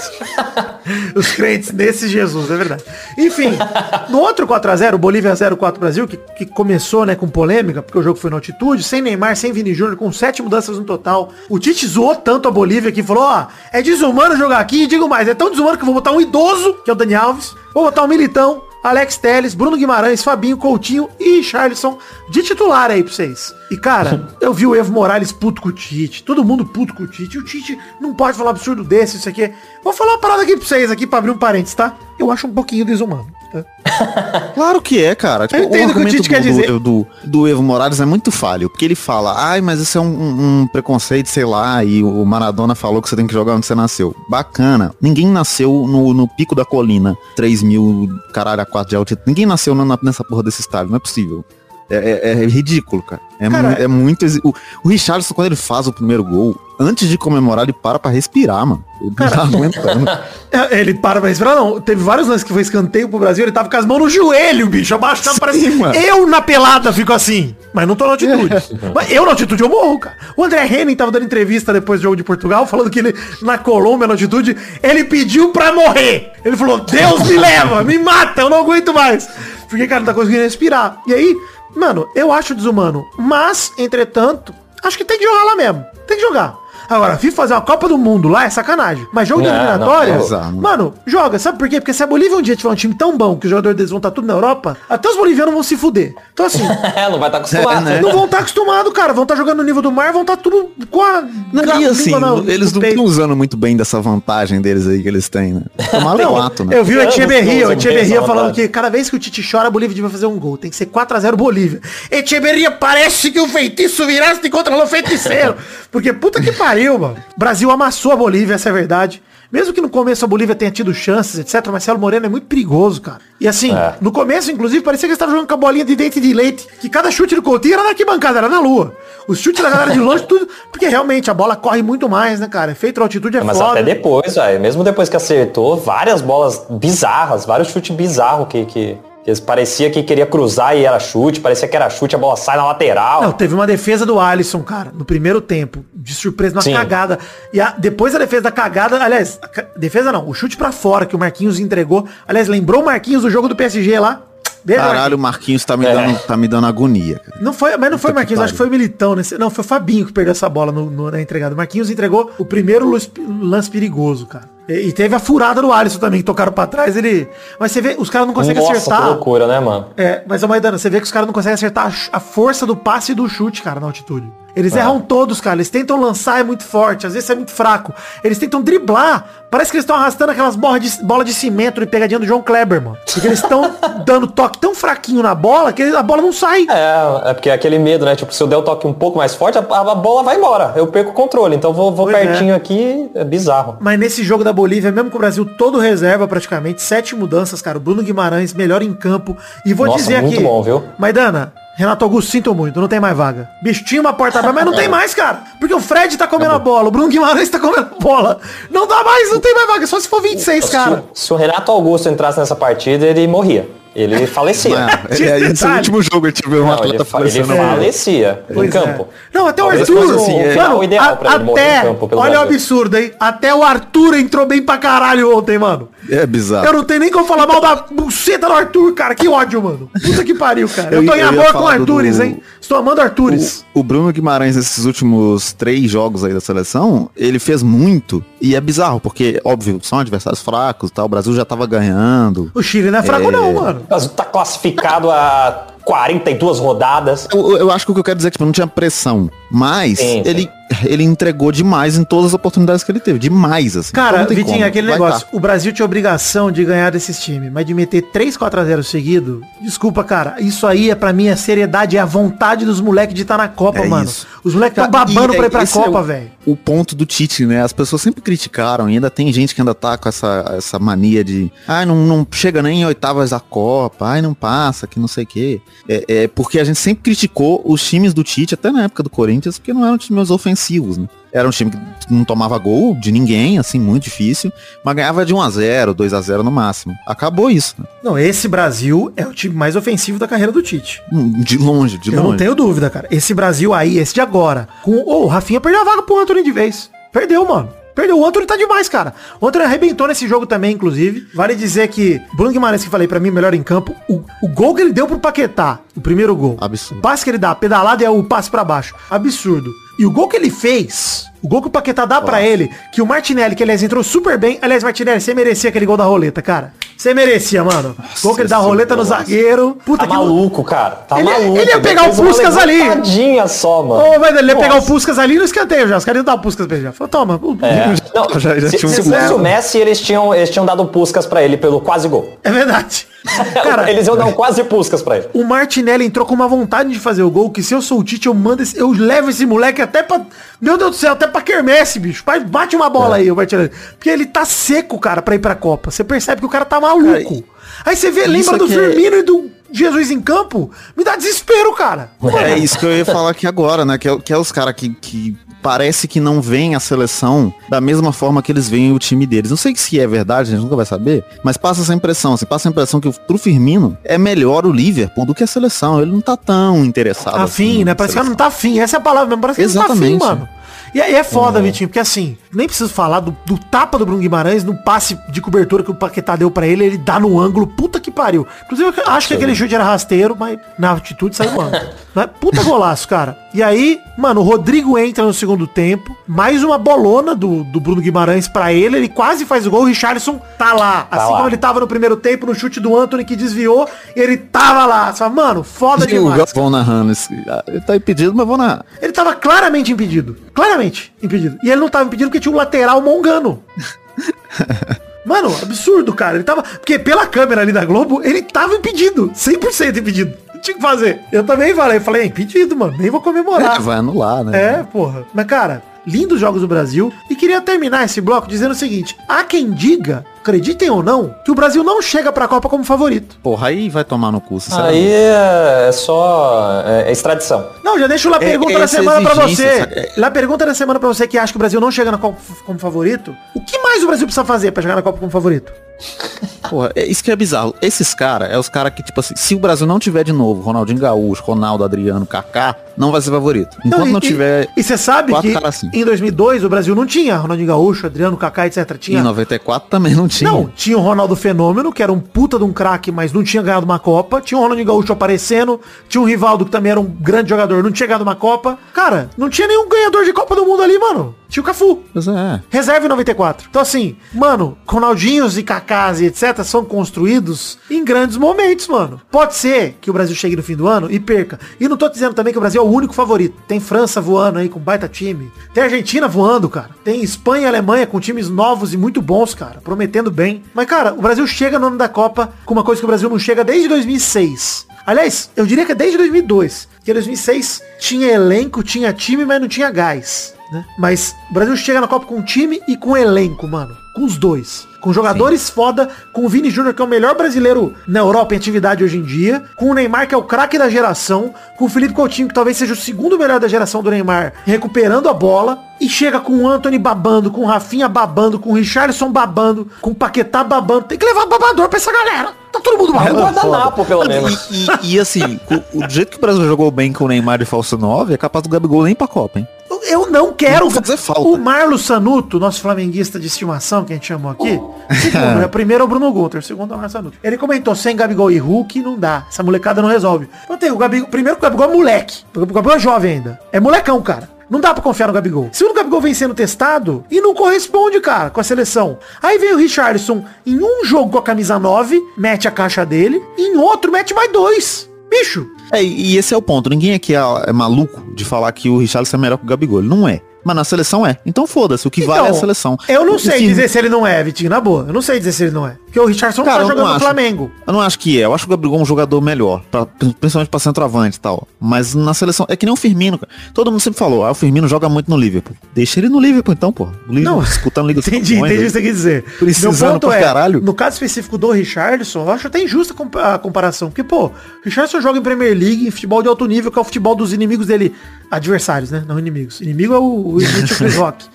Os crentes nesse Jesus, é verdade. Enfim, no outro 4x0, Bolívia 0-4 Brasil, que, que começou né, com polêmica, porque o jogo foi na altitude, sem Neymar, sem Vini Júnior, com sete mudanças no total. O Tite zoou tanto a Bolívia que falou, ó, é desumano jogar aqui, e digo mais, é tão desumano que eu vou botar um idoso, que é o Dani Alves, vou botar um militão, Alex Teles, Bruno Guimarães, Fabinho, Coutinho e Charlison de titular aí pra vocês. E cara, eu vi o Evo Morales puto com o Tite, todo mundo puto com o Tite. O Tite não pode falar um absurdo desse, isso aqui. Vou falar uma parada aqui pra vocês, aqui pra abrir um parênteses, tá? Eu acho um pouquinho desumano. Claro que é, cara. Eu entendo o que o Tite do, quer dizer. Do, do, do Evo Morales é muito falho, porque ele fala, ai, mas isso é um, um preconceito, sei lá, e o Maradona falou que você tem que jogar onde você nasceu. Bacana. Ninguém nasceu no, no pico da colina, 3 mil, caralho, a 4 de altitude. Ninguém nasceu na, nessa porra desse estádio, não é possível. É, é, é ridículo, cara. É, Cara, mu- é muito. O, o Richardson, quando ele faz o primeiro gol, antes de comemorar, ele para pra respirar, mano. Ele não tá aguentando. É, Ele para pra respirar, não. Teve vários lances que foi escanteio pro Brasil, ele tava com as mãos no joelho, bicho, abaixado, parece... mano. Eu na pelada fico assim, mas não tô na altitude. mas eu na altitude eu morro, cara. O André Henning tava dando entrevista depois do jogo de Portugal, falando que ele, na Colômbia, na altitude, ele pediu pra morrer. Ele falou, Deus me leva, me mata, eu não aguento mais. Porque, cara, não tá conseguindo respirar. E aí, mano, eu acho desumano. Mas, entretanto, acho que tem que jogar lá mesmo. Tem que jogar. Agora, FIFA fazer uma Copa do Mundo lá é sacanagem. Mas jogo de não, eliminatória. Mano, joga, sabe por quê? Porque se a Bolívia um dia tiver um time tão bom que os jogadores deles vão estar tudo na Europa, até os bolivianos vão se fuder. Então assim, É, não vai estar acostumado. É, né? não vão estar acostumados, cara. Vão estar jogando no nível do mar, vão estar tudo com a... Não, e assim, na- eles não estão usando muito bem dessa vantagem deles aí que eles têm, né? É um Não, alegato, né? eu vi o Anos Echeverria, o falando que cada vez que o Tite chora, a Bolívia devia fazer um gol. Tem que ser 4x0 Bolívia. Echeverria parece que o feitiço virasse e controlou o feiticeiro. Porque puta que pariu, mano. O Brasil amassou a Bolívia, essa é a verdade. Mesmo que no começo a Bolívia tenha tido chances, etc. Marcelo Moreno é muito perigoso, cara. E assim, É. no começo, inclusive, parecia que eles estavam jogando com a bolinha de dente de leite. Que cada chute do Coutinho era na arquibancada, era na lua. Os chutes da galera de longe, tudo. Porque realmente a bola corre muito mais, né, cara? Efeito altitude é Mas foda. até depois, velho. Mesmo depois que acertou, várias bolas bizarras, vários chutes bizarros que, que eles parecia que queria cruzar e era chute, parecia que era chute, a bola sai na lateral. Não, teve uma defesa do Alisson, cara, no primeiro tempo, de surpresa, uma Sim. cagada. E a- depois da defesa da cagada, aliás, a defesa não, o chute pra fora que o Marquinhos entregou. Aliás, lembrou o Marquinhos do jogo do PSG lá? Beijo, Caralho, o Marquinhos. Marquinhos tá me, É. dando, tá me dando agonia, cara. Não foi, mas não foi Puta Marquinhos, acho que foi o Militão. Nesse, não, foi o Fabinho que perdeu essa bola no, no- na entregada. O Marquinhos entregou o primeiro lance perigoso, cara. E, e teve a furada do Alisson também, que tocaram pra trás, ele... Mas você vê, os caras não conseguem Nossa, acertar. que loucura, né, mano? É, mas Maidana, você vê que os caras não conseguem acertar a força do passe e do chute, cara, na altitude. Eles É. erram todos, cara. Eles tentam lançar, é muito forte. Às vezes é muito fraco. Eles tentam driblar. Parece que eles estão arrastando aquelas bolas de, bola de cimento de pegadinha do João Kleber, mano. Porque eles estão dando toque tão fraquinho na bola que a bola não sai. É, é porque é aquele medo, né? Tipo, se eu der o toque um pouco mais forte, a, a bola vai embora. Eu perco o controle. Então vou, vou Pois é. pertinho aqui, é bizarro. Mas nesse jogo da Bolívia, mesmo com o Brasil todo reserva praticamente, sete mudanças, cara. O Bruno Guimarães, melhor em campo. E vou Nossa, dizer muito aqui. bom, viu? Maidana, Renato Augusto, sinto muito, não tem mais vaga. Bicho, tinha uma porta aberta, mas não tem mais, cara. Porque o Fred tá comendo a bola, o Bruno Guimarães tá comendo a bola. Não dá mais, não tem mais vaga, só se for 26, Se, cara. o- se o Renato Augusto entrasse nessa partida, ele morria. Ele falecia. Mas, Tinha é, esse é o detalhe. último jogo, a gente vê um Não, atleta ele, fa- ele falecendo. falecia é. campo. Não, até o Talvez Arthur. fosse o final ideal pra ele morrer até, em campo pelo olha o absurdo, hein? Até o Arthur entrou bem pra caralho ontem, mano. É bizarro. Eu não tenho nem como falar mal da buceta do Arthur, cara. Que ódio, mano. Puta que pariu, cara. Eu, Eu tô em eu amor com do- Artures, hein? Estou amando Artures. O, o Bruno Guimarães, nesses últimos três jogos aí da seleção, ele fez muito. E é bizarro, porque, óbvio, são adversários fracos, tá? O Brasil já tava ganhando. O Chile não é fraco, não, mano. O Brasil tá classificado a 42 rodadas. Eu, eu acho que o que eu quero dizer é que tipo, não tinha pressão. Mas Sim, sim. ele, ele entregou demais em todas as oportunidades que ele teve. Demais, assim. Então Cara, tem Vitinho, como. aquele negócio. tá. O Brasil tinha obrigação de ganhar desses times, mas de meter 3, 4 a 0 seguido, desculpa, cara. Isso aí é pra mim a seriedade, é a vontade dos moleques de estar na Copa, É mano. isso. Os moleques tão Cara, babando e pra ir pra é Copa, o- velho. O ponto do Tite, né? As pessoas sempre criticaram, e ainda tem gente que ainda tá com essa, essa mania de ai, não, não chega nem em oitavas da Copa, ai, não passa, que não sei o quê. É, é porque a gente sempre criticou os times do Tite, até na época do Corinthians, porque não eram times ofensivos, né? Era um time que não tomava gol de ninguém, assim, muito difícil, mas ganhava de 1 a 0 2 a 0 no máximo. Acabou isso, né? Não, esse Brasil é o time mais ofensivo da carreira do Tite. Hum, De longe, de Eu longe. não tenho dúvida, cara. Esse Brasil aí, esse de agora, com. Ô, o Rafinha perdeu a vaga pro Antônio de vez. Perdeu, mano. Perdeu. O Antony tá demais, cara. O Antony arrebentou nesse jogo também, inclusive. Vale dizer que Bruno Guimarães, que falei pra mim, melhor em campo, o, o gol que ele deu pro Paquetá, o primeiro gol. Absurdo. O passe que ele dá, a pedalada é o passe pra baixo. Absurdo. E o gol que ele fez, o gol que o Paquetá dá pra ele, que o Martinelli, que aliás entrou super bem. Aliás, Martinelli, você merecia aquele gol da roleta, cara. Você merecia, mano. gol que ele dá roleta no zagueiro. Puta Tá que maluco, cara. Tá Ele- maluco. ele ia pegar o Puskas ali. levantadinha só, mano. Ô, mas ele ia pegar o Nossa. Puskas ali no escanteio já. Os caras iam dar o Puskas pra ele já. Falou, toma. É. Não, Já- já se, tinha um se fosse o Messi, eles tinham, eles tinham dado puscas pra ele pelo quase gol. É verdade. Cara, eles iam dar um quase puscas pra ele. o Martinelli entrou com uma vontade de fazer o gol, que se eu sou o Tite, eu mando esse, eu levo esse moleque até pra, meu Deus do céu, até pra quermesse, bicho. Vai, bate uma bola aí, o Martinelli. Porque ele tá seco, cara, pra ir pra Copa. Você percebe que o cara tá maluco. aí você vê, lembra do é- Firmino e do Jesus em campo? Me dá desespero, cara. É isso que eu ia falar aqui agora, né? Que é, que é os caras que, que parece que não veem a seleção da mesma forma que eles veem o time deles. Não sei se é verdade, a gente nunca vai saber, mas passa essa impressão, assim, passa a impressão que pro Firmino é melhor o Liverpool do que a seleção. Ele não tá tão interessado. Afim, assim né? Parece que seleção. não tá afim. Essa é a palavra mesmo. Parece que ele não tá afim, Exatamente. mano. E aí é foda, Vitinho, porque assim, nem preciso falar do, do tapa do Bruno Guimarães no passe de cobertura que o Paquetá deu pra ele, ele dá no ângulo, puta que pariu. Inclusive, eu acho que aquele chute era rasteiro, mas na altitude saiu no ângulo. Né? Puta golaço, cara. E aí, mano, o Rodrigo entra no segundo tempo, mais uma bolona do, do Bruno Guimarães pra ele, ele quase faz o gol, o Richarlison tá lá. assim lá. como ele tava no primeiro tempo, no chute do Anthony que desviou, ele tava lá. Você fala, mano, foda E o demais. Galvão narrando ah, ele tá impedido, mas vou narrar. Ele tava claramente impedido. Claramente impedido. E ele não tava impedido porque tinha um lateral mongano. Mano, absurdo, cara. Ele tava. Porque pela câmera ali da Globo, ele tava impedido. 100% impedido. Tinha que fazer. Eu também falei. Falei, é impedido, mano. Nem vou comemorar. É, vai anular, né? É, porra. Mas, cara, lindos jogos do Brasil. E queria terminar esse bloco dizendo o seguinte. Há quem diga, acreditem ou não, que o Brasil não chega pra Copa como favorito. Porra, aí vai tomar no cu. Aí é, é só é, extradição. Não, já deixo lá a É- pergunta é da semana pra você. sabe? Lá a pergunta da semana pra você que acha que o Brasil não chega na Copa como favorito. O que mais o Brasil precisa fazer pra chegar na Copa como favorito? Porra, é isso que é bizarro. Esses caras é os caras que, tipo assim, se o Brasil não tiver de novo Ronaldinho Gaúcho, Ronaldo, Adriano, Kaká, não vai ser favorito. Enquanto não, e- tiver E você sabe que assim. em 2002 o Brasil não tinha Ronaldinho Gaúcho, Adriano, Kaká, etc. Tinha em 94 também não tinha. Não, tinha o Ronaldo Fenômeno, que era um puta de um craque, mas não tinha ganhado uma Copa. Tinha o Ronaldinho Gaúcho aparecendo. Tinha o Rivaldo, que também era um grande jogador, não tinha ganhado uma Copa. Cara, não tinha nenhum ganhador de Copa do Mundo ali, mano. Tinha o Cafu. Pois é. Reserva em 94. Então assim, mano, Ronaldinhos e Kakás e etc são construídos em grandes momentos, mano. Pode ser que o Brasil chegue no fim do ano e perca. E não tô dizendo também que o Brasil é o único favorito. Tem França voando aí com baita time. Tem Argentina voando, cara. Tem Espanha e Alemanha com times novos e muito bons, cara. Prometendo bem. Mas, cara, o Brasil chega no ano da Copa com uma coisa que o Brasil não chega desde 2006. Aliás, eu diria que é desde 2002. Porque em 2006 tinha elenco, tinha time, mas não tinha gás. Né? Mas o Brasil chega na Copa com time e com elenco, mano. Com os dois. Com jogadores foda, com o Vini Júnior, que é o melhor brasileiro na Europa em atividade hoje em dia, com o Neymar, que é o craque da geração, com o Felipe Coutinho, que talvez seja o segundo melhor da geração do Neymar, recuperando a bola, e chega com o Anthony babando, com o Rafinha babando, com o Richarlison babando, com o Paquetá babando. Tem que levar babador pra essa galera. Tá todo mundo É babando. do guardanapo, pelo menos. E, e- e, assim, o, o jeito que o Brasil jogou bem com o Neymar de falso 9, é capaz do Gabigol nem pra Copa, hein? Eu não quero Não vai fazer falta. O Marlos Sanuto, nosso flamenguista de estimação, que a gente chamou aqui. Segundo, né? Primeiro é o Bruno Guter, segundo é o Marlos Sanuto. Ele comentou, sem Gabigol e Hulk não dá. Essa molecada não resolve. Eu tenho o Gabigol. Primeiro que o Gabigol é moleque. O Gabigol é jovem ainda. É molecão, cara. Não dá pra confiar no Gabigol. Se o Gabigol vem sendo testado e não corresponde, cara, com a seleção. Aí vem o Richardson em um jogo com a camisa 9, mete a caixa dele, em outro mete mais dois. Bicho, É, e esse é o ponto. Ninguém aqui é, é maluco de falar que o Richarlison é melhor que o Gabigol. Ele não é. Mas na seleção é. Então foda-se. O que vale é a Então, seleção. Eu não sei dizer se ele não é, Vitinho, na boa. Eu não sei dizer se ele não é. Porque o Richardson Cara, tá não jogando no. Flamengo. Eu não acho que é. Eu acho que o Gabigol é um jogador melhor. pra- principalmente pra centroavante e tal. Mas na seleção. É que nem o Firmino. cara. Todo mundo sempre falou. Ah, o Firmino joga muito no Liverpool. Deixa ele no Liverpool então, pô. Liverpool Não, disputando Liga Entendi, entendi o que você quer dizer. Precisando pra é, caralho. no caso específico do Richardson, eu acho até injusta a compa- a comparação. Porque, pô, o Richardson joga em Premier League, em futebol de alto nível, que é o futebol dos inimigos dele. Adversários, né? Não inimigos. Inimigo é o, o Smith e o Chris Rock.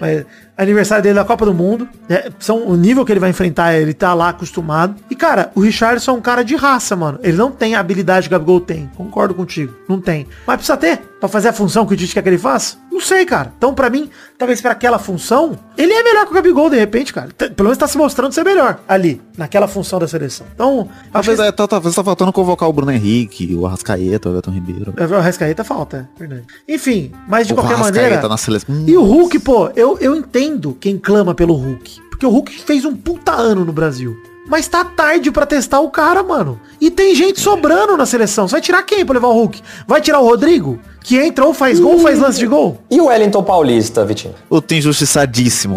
Mas aniversário dele da Copa do Mundo. É, são o nível que ele vai enfrentar, ele tá lá acostumado. E, cara, o Richardson é um cara de raça, mano. Ele não tem a habilidade que o Gabigol tem. Concordo contigo. Não tem. Mas precisa ter pra fazer a função que o Tite quer que ele faça? Não sei, cara. Então, pra mim, talvez para aquela função, ele é melhor que o Gabigol, de repente, cara. T- Pelo menos tá se mostrando ser melhor ali, naquela função da seleção. Então, acho Talvez que é, tá, talvez tá faltando convocar o Bruno Henrique, o Arrascaeta, o Everton Ribeiro. É, o Rescaeta falta, é verdade. Enfim, mas de O qualquer Arrascaeta maneira. na seleção. E o Hulk, pô, eu, eu entendo quem clama pelo Hulk. Porque o Hulk fez um puta ano no Brasil. Mas tá tarde pra testar o cara, mano. E tem gente sobrando na seleção. Você vai tirar quem pra levar o Hulk? Vai tirar o Rodrigo? Que entra ou faz gol ou faz lance de gol? E o Wellington Paulista, Vitinho? O tem injustiçadíssimo.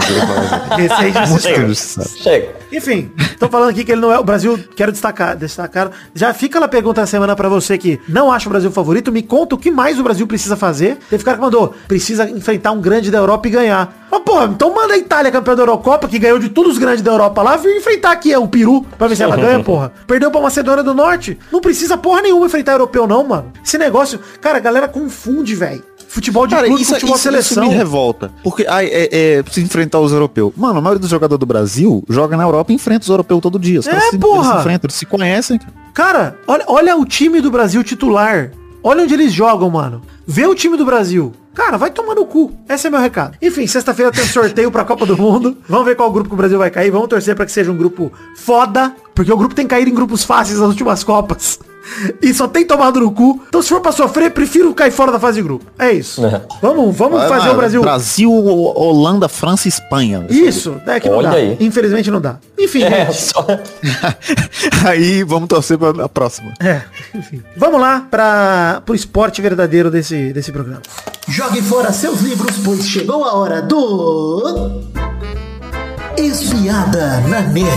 Esse chega. injustiçado. Chega. Enfim, tô falando aqui que ele não é o Brasil. Quero destacar, destacar. Já fica lá a pergunta da semana pra você que não acha o Brasil favorito. Me conta o que mais o Brasil precisa fazer. Teve cara que mandou, precisa enfrentar um grande da Europa e ganhar. Mas, porra, então manda a Itália campeã da Eurocopa, que ganhou de todos os grandes da Europa lá, vir enfrentar aqui é o Peru, pra ver se ela ganha, porra. Perdeu pra Macedônia do Norte. Não precisa porra nenhuma enfrentar europeu, não, mano. Esse negócio, cara, a galera confunde, velho. Futebol de Cara, clube, isso, futebol isso, seleção. isso me revolta. Porque ai, é, é, precisa enfrentar os europeus. Mano, a maioria dos jogadores do Brasil joga na Europa e enfrenta os europeus todo dia. Os É, caras se, porra! Eles se enfrentam, eles se conhecem. cara. Olha, olha o time do Brasil titular. Olha onde eles jogam, mano. Vê o time do Brasil. Cara, vai tomar no cu. Esse é meu recado. Enfim, sexta-feira tem um sorteio pra Copa do Mundo. Vamos ver qual grupo que o Brasil vai cair. Vamos torcer pra que seja um grupo foda. Porque o grupo tem caído em grupos fáceis nas últimas Copas. E só tem tomado no cu. Então se for pra sofrer, prefiro cair fora da fase de grupo. É isso. É. Vamos, vamos Vai, fazer mano, o Brasil. Brasil, Holanda, França e Espanha. Isso, é que não Olha dá. aí. Infelizmente não dá. Enfim, É, gente. só... Aí vamos torcer pra a próxima. É, enfim. Vamos lá para pro esporte verdadeiro desse, desse programa. Jogue fora seus livros, pois chegou a hora do. Espiada na net.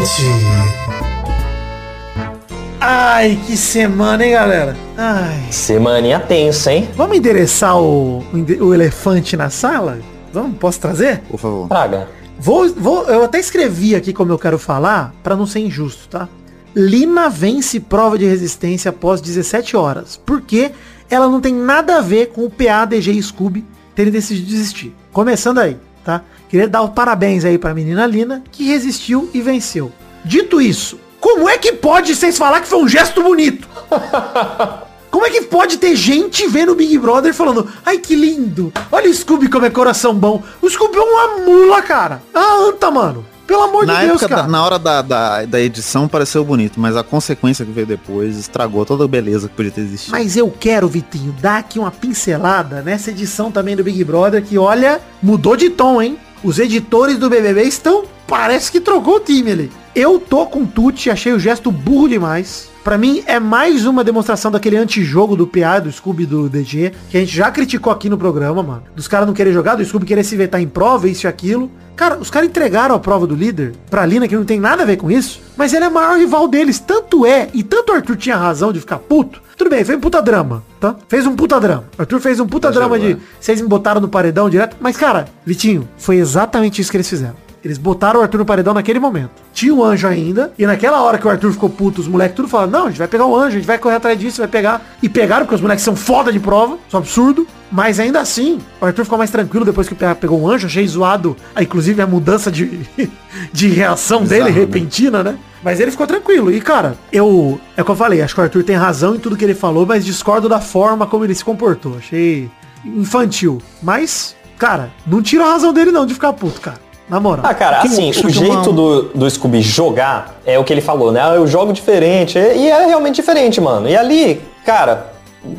Ai, que semana, hein, galera? Ai. Semaninha tensa, hein? Vamos endereçar o, o elefante na sala? Vamos, posso trazer? Por favor. Praga. Vou, vou, eu até escrevi aqui como eu quero falar, pra não ser injusto, tá? Lina vence prova de resistência após 17 horas. Porque ela não tem nada a ver com o PA, DG e Scooby terem decidido desistir. Começando aí, tá? Queria dar os parabéns aí pra menina Lina, que resistiu e venceu. Dito isso, como é que pode vocês falar que foi um gesto bonito? Como é que pode ter gente vendo o Big Brother falando, ai que lindo, olha o Scooby como é coração bom. O Scooby é uma mula, cara. Ah, anta, mano. Pelo amor Na de Deus, época, da- cara. na hora da, da, da edição pareceu bonito, mas a consequência que veio depois estragou toda a beleza que podia ter existido. Mas eu quero, Vitinho, dar aqui uma pincelada nessa edição também do Big Brother, que olha, mudou de tom, hein? Os editores do BBB estão, parece que trocou o time ali. Eu tô com o Tuti, achei o gesto burro demais. Pra mim, é mais uma demonstração daquele antijogo do PA, do Scooby do DG, que a gente já criticou aqui no programa, mano. Dos caras não querer jogar, do Scooby querer se vetar em prova, isso e aquilo. Cara, os caras entregaram a prova do líder pra Lina, que não tem nada a ver com isso, mas ele é o maior rival deles. Tanto é, e tanto o Arthur tinha razão de ficar puto. Tudo bem, fez um puta drama, tá? Fez um puta drama. Arthur fez um puta drama de vocês me botaram no paredão direto. Mas, cara, Vitinho, foi exatamente isso que eles fizeram. Eles botaram o Arthur no paredão naquele momento. Tinha um anjo ainda. E naquela hora que o Arthur ficou puto, os moleques tudo falaram, não, a gente vai pegar o anjo, a gente vai correr atrás disso, vai pegar. E pegaram, porque os moleques são foda de prova. Isso é um absurdo. Mas ainda assim, o Arthur ficou mais tranquilo depois que o pegou o anjo. Achei zoado, inclusive, a mudança de, de reação dele, repentina, né? Mas ele ficou tranquilo. E, cara, eu... É o que eu falei, acho que o Arthur tem razão em tudo que ele falou, mas discordo da forma como ele se comportou. Achei infantil. Mas, cara, não tira a razão dele não de ficar puto, cara. Na moral. Ah, cara, assim, o é jeito uma- do, do Scooby jogar é o que ele falou, né? Ah, eu jogo diferente. E é realmente diferente, mano. E ali, cara,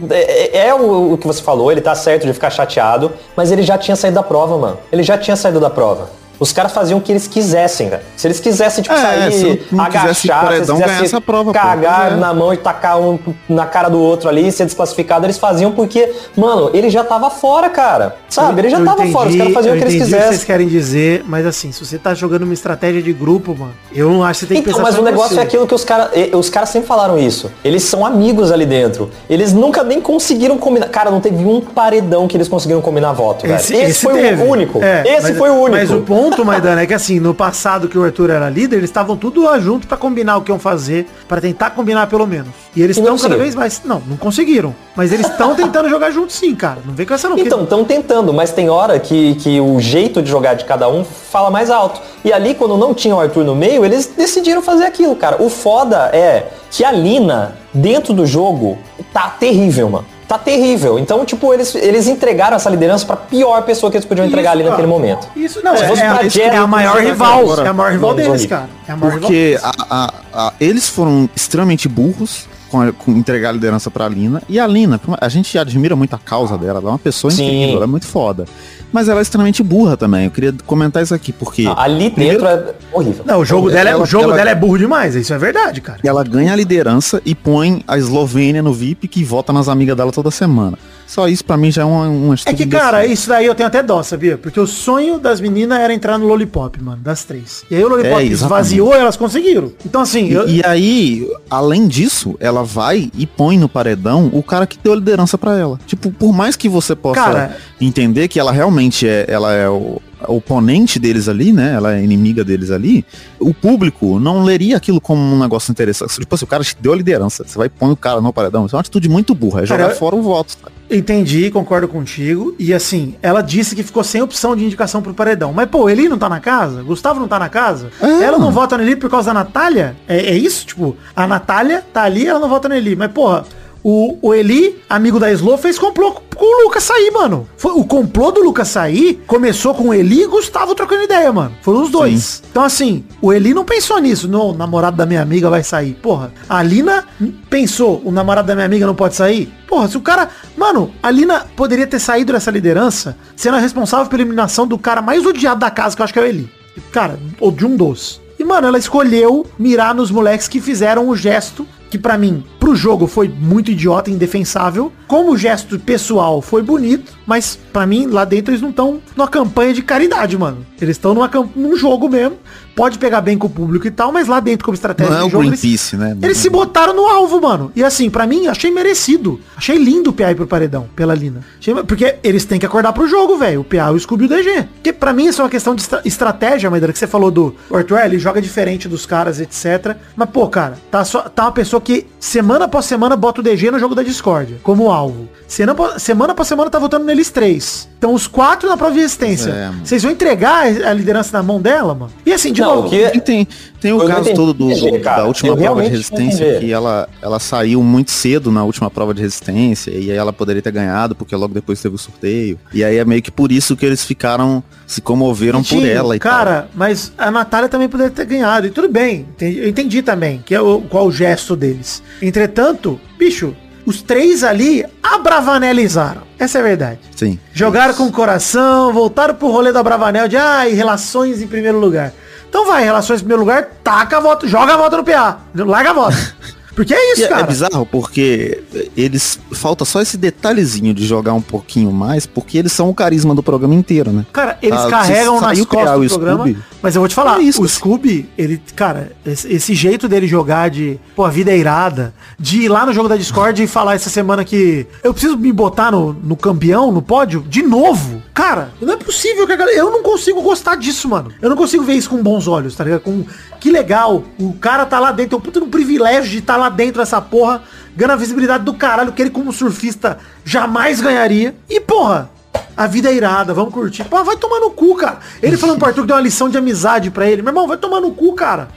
é, é o, o que você falou, ele tá certo de ficar chateado, mas ele já tinha saído da prova, mano. Ele já tinha saído da prova. Os caras faziam o que eles quisessem, velho. Se eles quisessem, tipo, É, sair, se quisesse agachar, se eles quisessem prova, pô. cagar Pois é. na mão e tacar um na cara do outro ali, ser desclassificado, eles faziam porque, mano, ele já tava fora, cara. Sabe? Ele já Eu tava entendi, fora, os caras faziam o que eles quisessem. vocês querem dizer, mas assim, se você tá jogando uma estratégia de grupo, mano, eu não acho que você tem que Então, pensar mas o negócio você. é aquilo que os caras os caras sempre falaram isso. Eles são amigos ali dentro. Eles nunca nem conseguiram combinar. Cara, não teve um paredão que eles conseguiram combinar voto, velho. Esse, foi teve. o único. É, esse mas- foi o único. Mas o ponto ponto, Maidana, é que assim, no passado que o Arthur era líder, eles estavam tudo junto pra combinar o que iam fazer, pra tentar combinar pelo menos. E eles estão cada vez mais. Não, não conseguiram. Mas eles estão tentando jogar junto sim, cara. Não vem com essa não. Então, estão tentando, mas tem hora que, que o jeito de jogar de cada um fala mais alto. E ali, quando não tinha o Arthur no meio, eles decidiram fazer aquilo, cara. O foda é que a Lina, dentro do jogo, tá terrível, mano. Tá terrível. Então, tipo, eles, eles entregaram essa liderança pra pior pessoa que eles podiam entregar ali Isso, naquele cara. momento. Isso, não, é, é a, pra é a maior você rival. agora- É a maior rival deles, cara. É a maior rival Porque deles. a- a- a- eles foram extremamente burros com, a- com entregar a liderança pra Lina. E a Lina, a gente admira muito a causa dela. Ela é uma pessoa Sim. incrível, ela é muito foda. Mas ela é extremamente burra também. Eu queria comentar isso aqui, porque Não, ali Primeiro- dentro é horrível. Não, o jogo, dela, é, o ela- jogo ela- dela é burro demais. Isso é verdade, cara. ela ganha a liderança e põe a Eslovênia no VIP que vota nas amigas dela toda semana. Só isso pra mim já é uma, uma É que, cara, isso daí eu tenho até dó, sabia? Porque o sonho das meninas era entrar no Lollipop, mano, das três. E aí o Lollipop É, esvaziou e elas conseguiram. Então, assim, eu, E, e aí, além disso, ela vai e põe no paredão o cara que deu a liderança pra ela. Tipo, por mais que você possa Cara- entender que ela realmente é, ela é o oponente deles ali, né? Ela é inimiga deles ali. O público não leria aquilo como um negócio interessante. Tipo assim, o cara te deu a liderança. Você vai e põe o cara no paredão. Isso é uma atitude muito burra. É jogar Cara, fora o voto. sabe? entendi, concordo contigo. E assim, ela disse que ficou sem opção de indicação pro paredão. Mas, pô, ele não tá na casa? Gustavo não tá na casa? É. Ela não vota nele por causa da Natália? É, é isso? Tipo, a Natália tá ali, ela não vota nele. Mas, porra, o, o Eli, amigo da Slow, fez complô com o Lucas sair, mano. Foi, o complô do Lucas sair começou com o Eli e Gustavo trocando ideia, mano. Foram os dois. Então, assim, o Eli não pensou nisso. Não, o namorado da minha amiga vai sair. Porra, a Lina pensou, o namorado da minha amiga não pode sair? Porra, se o cara... Mano, a Lina poderia ter saído dessa liderança sendo a responsável pela eliminação do cara mais odiado da casa, que eu acho que é o Eli. Cara, ou de um dos. E, mano, ela escolheu mirar nos moleques que fizeram o gesto que pra mim, pro jogo foi muito idiota, indefensável. Como gesto pessoal foi bonito, mas pra mim lá dentro eles não estão numa campanha de caridade, mano. Eles estão num jogo mesmo. Pode pegar bem com o público e tal, mas lá dentro como estratégia Não é de o jogo, eles- né? eles se botaram no alvo, mano. E assim, pra mim, achei merecido. Achei lindo o PA ir pro paredão, pela Lina. Porque eles têm que acordar pro jogo, velho. O PA, o Scooby e o DG. Porque pra mim isso é uma questão de estra- estratégia, Maidana, que você falou do Arthur, ele joga diferente dos caras, etc. Mas, pô, cara, tá, só, tá uma pessoa que semana após semana bota o DG no jogo da discórdia, como alvo. Semana, semana após semana tá votando neles três. Então os quatro na prova de resistência. É. Vocês vão entregar a liderança na mão dela, mano? E assim, de Não, novo... o que- tem, tem o Eu caso entendi, todo do, entendi, cara. da última Eu prova de resistência, entendi. que ela, ela saiu muito cedo na última prova de resistência, e aí ela poderia ter ganhado, porque logo depois teve o sorteio. E aí é meio que por isso que eles ficaram, se comoveram por Tinha, ela e Cara, mas a Natália também poderia ter ganhado. E tudo bem, entendi- eu entendi também que é o, qual o gesto deles. Entretanto, bicho, os três ali abravanelizaram. Essa é a verdade. Sim. Jogaram com o coração, voltaram pro rolê da Bravanel de ai, relações em primeiro lugar. Então vai, relações em primeiro lugar, taca a volta, joga a volta no PA. Larga a volta. Porque é E isso, é, é cara. bizarro porque eles falta só esse detalhezinho de jogar um pouquinho mais, porque eles são o carisma do programa inteiro, né? Cara, eles Ah, carregam nas costas do programa. Scooby, Mas eu vou te falar, é isso, o. Scooby, ele, cara, esse, esse jeito dele jogar de, pô, a vida é irada, de ir lá no jogo da Discord e falar essa semana que eu preciso me botar no, no campeão, no pódio, de novo. Cara, não é possível que a galera, eu não consigo gostar disso, mano. Eu não consigo ver isso com bons olhos, tá ligado? Com, que legal, o cara tá lá dentro, tem um puta de um privilégio de estar lá dentro dessa porra, ganhando a visibilidade do caralho que ele como surfista jamais ganharia. E, porra, a vida é irada, vamos curtir. Pô, vai tomar no cu, cara. Ele falando pro Arthur que deu uma lição de amizade pra ele. Meu irmão, vai tomar no cu, cara.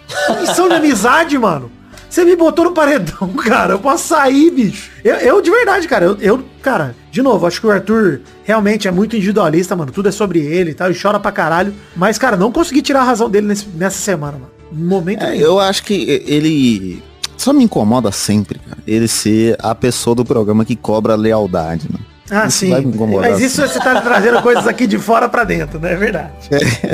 Lição de amizade, mano. Você me botou no paredão, cara. Eu posso sair, bicho. Eu, eu, de verdade, cara. Eu, eu, cara, de novo, acho que o Arthur realmente é muito individualista, mano. Tudo é sobre ele e tal. E chora pra caralho. Mas, cara, não consegui tirar a razão dele nesse- nessa semana, mano. No momento É, eu acho que ele só me incomoda sempre, cara. Ele ser a pessoa do programa que cobra lealdade, né? Ah, Isso sim. Mas isso você tá trazendo coisas aqui de fora pra dentro, né? É verdade.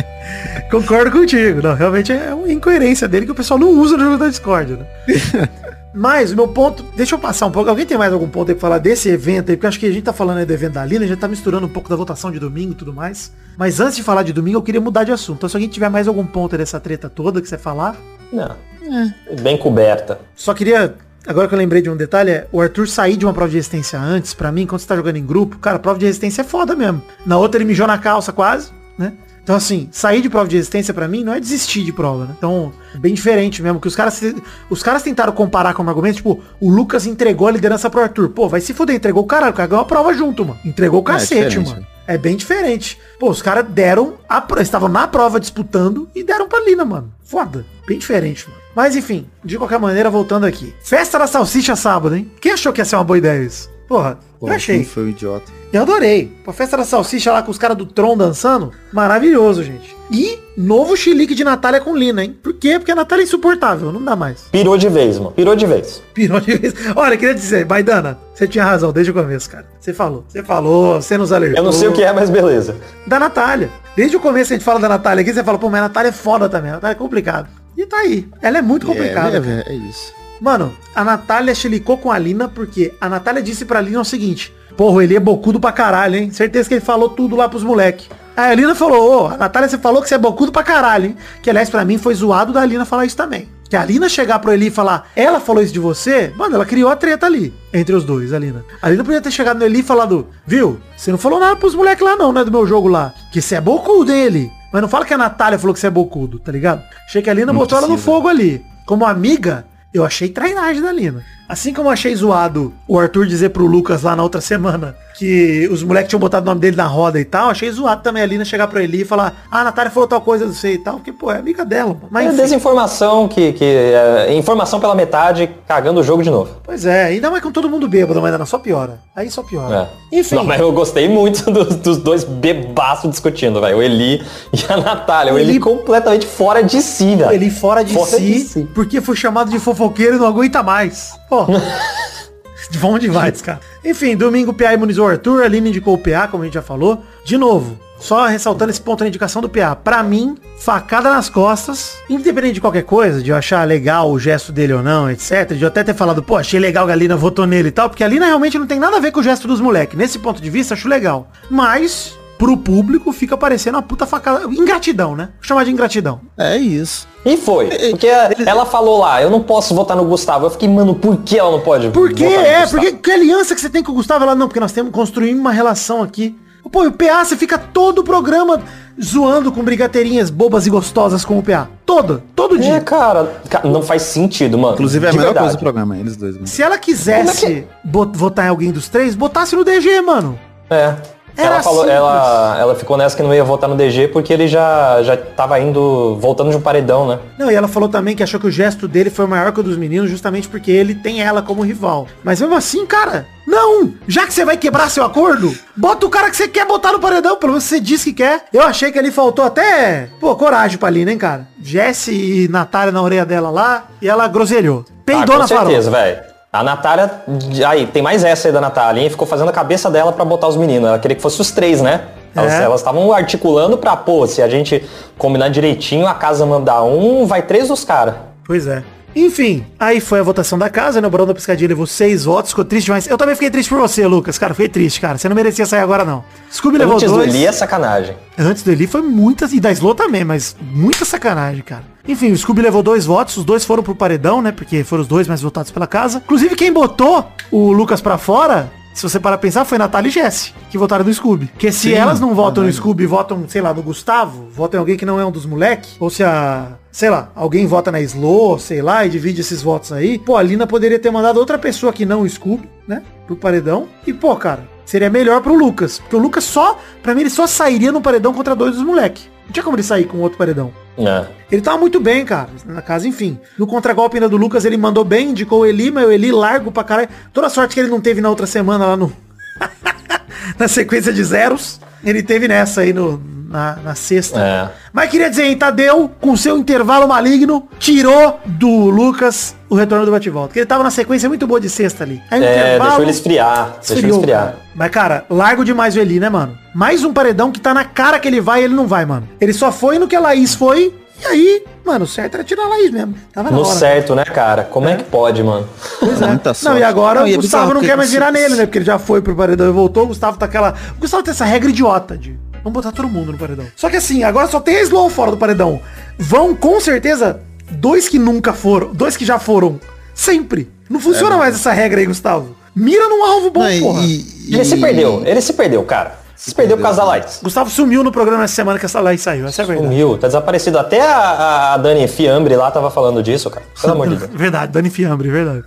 Concordo contigo. Não, realmente é uma incoerência dele que o pessoal não usa no jogo da Discord, né? Mas o meu ponto, deixa eu passar um pouco. Alguém tem mais algum ponto aí pra falar desse evento aí? Porque eu acho que a gente tá falando aí do evento da Lina, a gente tá misturando um pouco da votação de domingo e tudo mais. Mas antes de falar de domingo, eu queria mudar de assunto. Então se alguém tiver mais algum ponto aí dessa treta toda que você falar, Não. Bem coberta. só queria, agora que eu lembrei de um detalhe, é o Arthur sair de uma prova de resistência antes, pra mim, quando você tá jogando em grupo, cara, prova de resistência é foda mesmo. Na outra ele mijou na calça quase, né? Então, assim, sair de prova de resistência pra mim não é desistir de prova, né? Então, é bem diferente mesmo, que os caras os caras tentaram comparar com um argumento, tipo, o Lucas entregou a liderança pro Arthur. Pô, vai se fuder, entregou o caralho, o cara ganhou a prova junto, mano. Entregou o É, cacete, diferente, mano. É bem diferente. Pô, os caras deram, a, estavam na prova disputando e deram pra Lina, mano. Foda. Bem diferente, mano. Mas enfim, de qualquer maneira, voltando aqui. Festa da salsicha sábado, hein? Quem achou que ia ser uma boa ideia isso? Porra, Pô, eu achei. quem foi o idiota. Eu adorei. A festa da salsicha lá com os caras do Tron dançando. Maravilhoso, gente. E novo chilique de Natália com Lina, hein? Por quê? Porque a Natália é insuportável. Não dá mais. Pirou de vez, mano. Pirou de vez. Pirou de vez. Olha, queria dizer, Baidana, você tinha razão desde o começo, cara. Você falou. Você falou, você nos alertou. Eu não sei o que é, mas beleza. Da Natália. Desde o começo a gente fala da Natália aqui, você fala, pô, mas a Natália é foda também. A Natália é complicada. E tá aí. Ela é muito complicada. É, é, é isso. Mano, a Natália chilicou com a Lina porque a Natália disse pra Lina o seguinte. Porra, ele é bocudo pra caralho, hein? Certeza que ele falou tudo lá pros moleque. Aí a Lina falou, ô, a Natália, você falou que você é bocudo pra caralho, hein? Que, aliás, pra mim foi zoado da Lina falar isso também. Que a Lina chegar pro Eli e falar, ela falou isso de você, mano, ela criou a treta ali, entre os dois, a Lina. A Lina podia ter chegado no Eli e falado, viu, você não falou nada pros moleques lá não, né, do meu jogo lá. Que você é bocudo, hein, Eli? Mas não fala que a Natália falou que você é bocudo, tá ligado? Achei que a Lina Não botou ela no precisa. fogo ali. Como amiga, eu achei trairagem da Lina. Assim como eu achei zoado o Arthur dizer pro Lucas lá na outra semana que os moleques tinham botado o nome dele na roda e tal, achei zoado também a Lina chegar pra ele e falar, ah, a Natália falou tal coisa, não sei e tal, porque, pô, é amiga dela. Mas, É enfim, desinformação que. que é, informação pela metade, cagando o jogo de novo. pois é, ainda mais com todo mundo bêbado, mas ainda só piora. Aí só piora. É. Enfim. Não, mas eu gostei muito dos, dos dois bebaços discutindo, velho. O Eli e a Natália. O, O Eli, Eli- completamente fora de si, velho. Ele fora de, Fora si, de si. porque foi chamado de fofoqueiro e não aguenta mais. Pô. Bom demais, cara. Enfim, domingo o PA imunizou o Arthur, a Aline indicou o PA, como a gente já falou. De novo, só ressaltando esse ponto na indicação do PA. Pra mim, facada nas costas, independente de qualquer coisa, de eu achar legal o gesto dele ou não, etc. De eu até ter falado, pô, achei legal que a Lina votou nele e tal, porque a Lina realmente não tem nada a ver com o gesto dos moleques. Nesse ponto de vista, acho legal. Mas, pro público, fica parecendo uma puta facada. Ingratidão, né? Vou chamar de ingratidão. É isso. E foi. Porque ela falou lá, eu não posso votar no Gustavo. Eu fiquei, mano, por que ela não pode Porque votar no é, porque que aliança que você tem com o Gustavo? Ela não, porque nós temos construímos uma relação aqui. Pô, e o PA, você fica todo o programa zoando com brigateirinhas bobas e gostosas com o PA. Todo, todo É, dia. cara, ca- não faz sentido, mano. Inclusive é a De melhor verdade. coisa do programa, eles dois. Mano. Se ela quisesse é bot- votar em alguém dos três, botasse no DG, mano. É. Era ela, falou, simples. ela, ela ficou nessa que não ia votar no DG porque ele já, já tava indo, voltando de um paredão, né? Não, e ela falou também que achou que o gesto dele foi maior que o dos meninos justamente porque ele tem ela como rival. Mas mesmo assim, cara, não! Já que você vai quebrar seu acordo, bota o cara que você quer botar no paredão, pelo menos você disse que quer. Eu achei que ali faltou até, pô, coragem pra Lina, hein, cara? Jesse e Natália na orelha dela lá, e ela groselhou. Ah, Peidou com na farofa. certeza, velho. A Natália. Aí, tem mais essa aí da Natália, hein? Ficou fazendo a cabeça dela pra botar os meninos. Ela queria que fosse os três, né? Elas É. elas estavam articulando pra, pô, se a gente combinar direitinho, a casa mandar um, vai três dos caras. Pois é. Enfim, aí foi a votação da casa, né? O Barão da Piscadinha levou seis votos, ficou triste demais. Eu também fiquei triste por você, Lucas. Cara, fiquei triste, cara. Você não merecia sair agora, não. Scooby levou Antes do dois. Eli é sacanagem. Antes do Eli foi muitas, e da Slow também, mas muita sacanagem, cara. Enfim, o Scooby levou dois votos, os dois foram pro paredão, né? Porque foram os dois mais votados pela casa. Inclusive, quem botou o Lucas pra fora, se você parar pensar, foi Natália e Jesse, que votaram no Scooby. Porque se Sim, elas não votam no. Scooby votam, sei lá, no Gustavo, votam em alguém que não é um dos moleque, ou se a, sei lá, alguém vota na Slow, sei lá, e divide esses votos aí, pô, a Lina poderia ter mandado outra pessoa que não o Scooby, né? Pro paredão. E, pô, cara, seria melhor pro Lucas. Porque o Lucas só, pra mim, ele só sairia no paredão contra dois dos moleque. Não tinha como ele sair com outro paredão. É. Ele tava muito bem, cara, na casa, enfim. No contragolpe ainda do Lucas, ele mandou bem, indicou o Eli, mas o Eli largo pra caralho. Toda a sorte que ele não teve na outra semana lá no... na sequência de zeros. Ele teve nessa aí no, na, na sexta. É. Mas queria dizer, hein, Tadeu, com seu intervalo maligno, tirou do Lucas o retorno do bate-volta. Porque ele tava na sequência muito boa de sexta ali. Aí É, deixou ele esfriar. Deixou ele Esfriou, esfriar. cara. Mas, cara, largo demais o Eli, né, mano? Mais um paredão que tá na cara que ele vai e ele não vai, mano. Ele só foi no que a Laís foi. E aí, mano, o certo era tirar a Laís mesmo. Tava na No hora. certo, né, cara? Como é, que pode, mano? Pois é. Muita Não, sorte. e agora Não, e é o Gustavo não que quer mais se- virar nele, né? Porque ele já foi pro paredão e voltou. O Gustavo tá aquela. O Gustavo tem essa regra idiota de. Vamos botar todo mundo no paredão. Só que assim, agora só tem a Slow fora do paredão. Vão, com certeza, dois que nunca foram. Dois que já foram. Sempre. Não funciona mais essa regra aí, Gustavo. Mira num alvo bom, Não, e- porra. e- Ele se e- perdeu, ele se perdeu, cara. Se perdeu por causa da Laís. Gustavo sumiu no programa essa semana que essa live saiu. Essa é verdade. Sumiu, tá desaparecido. Até a, a Dani Fiambre lá tava falando disso, cara. Pelo amor de Deus. Verdade, Dani Fiambre, verdade.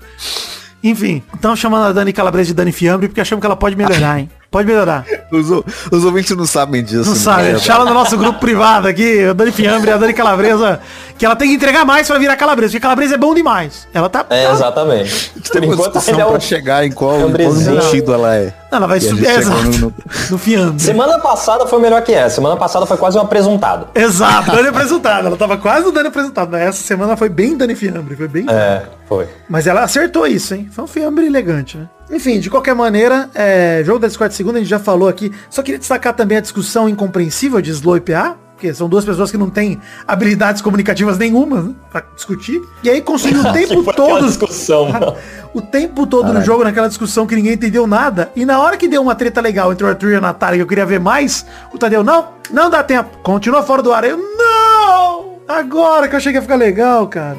Enfim, estamos chamando a Dani Calabresa de Dani Fiambre porque achamos que ela pode melhorar, hein? Pode melhorar. Os, os ouvintes não sabem disso. Não né? sabe, É, deixa ela no nosso grupo privado aqui, a Dani Fiambre a Dani Calabresa, que ela tem que entregar mais pra virar Calabresa, porque Calabresa é bom demais. Ela tá... É, exatamente. Por Tem uma discussão é pra chegar em qual, é em qual sentido ela é. Não, ela vai a subir, gente é, exato, no- no Fiambre. Semana passada foi melhor que essa. Semana passada foi quase um apresentado. Exato, Dani apresentado. Ela tava quase no Dani apresentado. mas Essa semana foi bem Dani Fiambre, foi bem... É, foi. Mas ela acertou isso, hein? Foi um fiambre elegante, né? Enfim, de qualquer maneira, é, jogo da Discord segunda, a gente já falou aqui. Só queria destacar também a discussão incompreensível de Slow e PA, porque são duas pessoas que não têm habilidades comunicativas nenhuma, né? Pra discutir. E aí consumiu o tempo todo. discussão, o tempo todo no jogo, naquela discussão que ninguém entendeu nada. E na hora que deu uma treta legal entre o Arthur e a Natália, que eu queria ver mais, o Tadeu, não, não dá tempo. Continua fora do ar. Eu, não! Agora que eu cheguei a ficar legal, cara.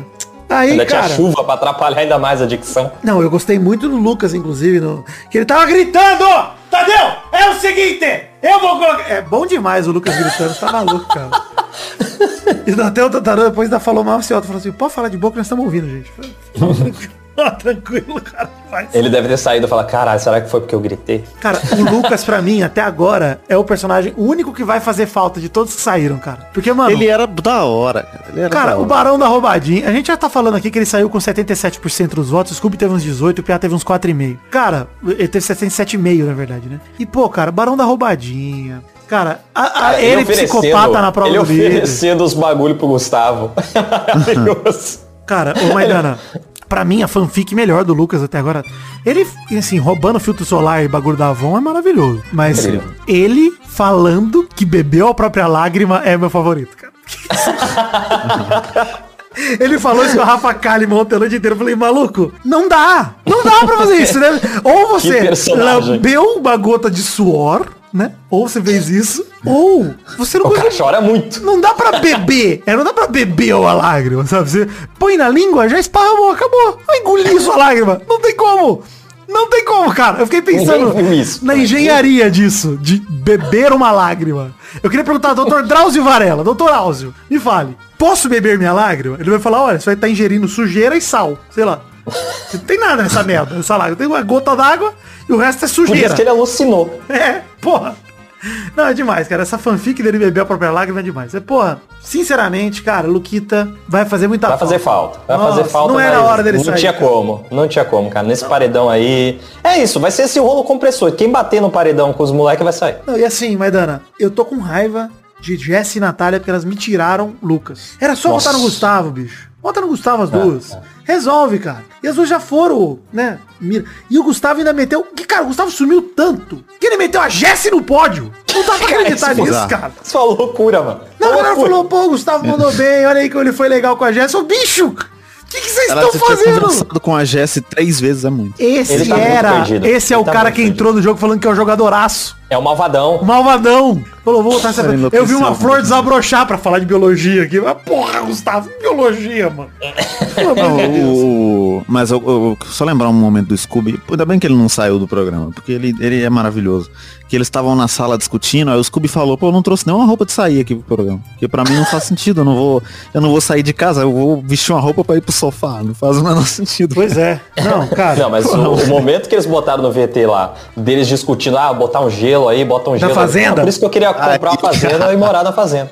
Aí, Ainda cara... tinha chuva pra atrapalhar ainda mais a dicção. Não, eu gostei muito do Lucas, inclusive, no... que ele tava gritando! Tadeu, é o seguinte, eu vou colocar... É bom demais o Lucas gritando, tá maluco, cara. E até o Tatarã depois ainda falou mal, falou assim, pode falar de boca, nós estamos ouvindo, gente. Tranquilo, cara. Faz. Ele deve ter saído e falar, caralho, será que foi porque eu gritei? Cara, o Lucas, pra mim, até agora, é o personagem o único que vai fazer falta de todos que saíram, cara. Porque, mano... Ele era da hora, cara. Ele era Cara, da o hora. Barão da Roubadinha, a gente já tá falando aqui que ele saiu com 77% dos votos, o Scooby teve uns 18, o Piá teve uns 4,5. Cara, ele teve 77,5 na verdade, né? E pô, cara, Barão da Roubadinha. Cara, a- a- Cara, ele, oferecendo- psicopata na prova Ele do líder. oferecendo os bagulho pro Gustavo. Maravilhoso. Cara, ô Maidana, pra mim a fanfic melhor do Lucas até agora, ele, assim, roubando filtro solar e bagulho da Avon é maravilhoso. Mas Incrível. ele falando que bebeu a própria lágrima é meu favorito, cara. Ele falou isso com a Rafa Kalimann ontem a noite inteira. Eu falei, maluco, não dá. Não dá pra fazer isso, né? Ou você lambeu uma gota de suor, né? Ou você fez isso. Ou você não O cara conseguiu chora muito. não dá pra beber. É, não dá pra beber uma lágrima, sabe? Você põe na língua, já esparramou, acabou. Vai engolir sua lágrima. Não tem como. Não tem como, cara. Eu fiquei pensando na engenharia disso, de beber uma lágrima. Eu queria perguntar ao doutor Drauzio Varela. Doutor Drauzio, me fale. Posso beber minha lágrima? Ele vai falar, olha, você vai estar ingerindo sujeira e sal. Sei lá. Não tem nada nessa merda, nessa lágrima. Tem uma gota d'água e o resto é Por sujeira. isso que ele alucinou. É, porra. Não, é demais, cara. Essa fanfic dele beber a própria lágrima é demais. É, porra, sinceramente, cara, Luquita vai fazer muita Vai fazer falta. Vai Nossa, fazer falta. Não era mas hora dele Não sair. tinha cara. como. Não tinha como, cara. Nesse paredão aí. É isso, vai ser esse rolo compressor. Quem bater no paredão com os moleques vai sair. Não, e assim, Maidana, eu tô com raiva de Jess e Natália porque elas me tiraram Lucas. Era só Nossa. votar no Gustavo, bicho. Vota no Gustavo É, as duas. Resolve, cara. E as duas já foram, né? mira. E o Gustavo ainda meteu. Que, cara, o Gustavo sumiu tanto que ele meteu a Jess no pódio. Não dá pra acreditar isso nisso, bizarro. cara. Isso é uma loucura, mano. Não, a galera falou, pô, o Gustavo mandou bem, olha aí como ele foi legal com a Jess. Ô, bicho, o que que vocês estão fazendo? conversado com a Jess três vezes é muito. Esse Ele tá muito era, esse é Ele o tá cara que perdido. entrou no jogo falando que é o jogadoraço. É o malvadão. Malvadão. Falou, vou voltar essa... Eu vi uma flor desabrochar pra falar de biologia aqui. Mas, porra, Gustavo, biologia, mano. O, mas eu, eu- só lembrar um momento do Scooby. Ainda bem que ele não saiu do programa, porque ele, ele é maravilhoso. Que eles estavam na sala discutindo, aí o Scooby falou, pô, eu não trouxe nenhuma roupa de sair aqui pro programa. Porque pra mim não faz sentido, eu não vou, eu não vou sair de casa, eu vou vestir uma roupa pra ir pro sofá. Não faz o menor sentido. Pois é. Não, cara. Não, mas o, o momento que eles botaram no VT lá, deles discutindo, ah, botar um gelo aí, bota um gelo. aí. fazenda? Por isso que eu queria comprar uma fazenda e morar na fazenda.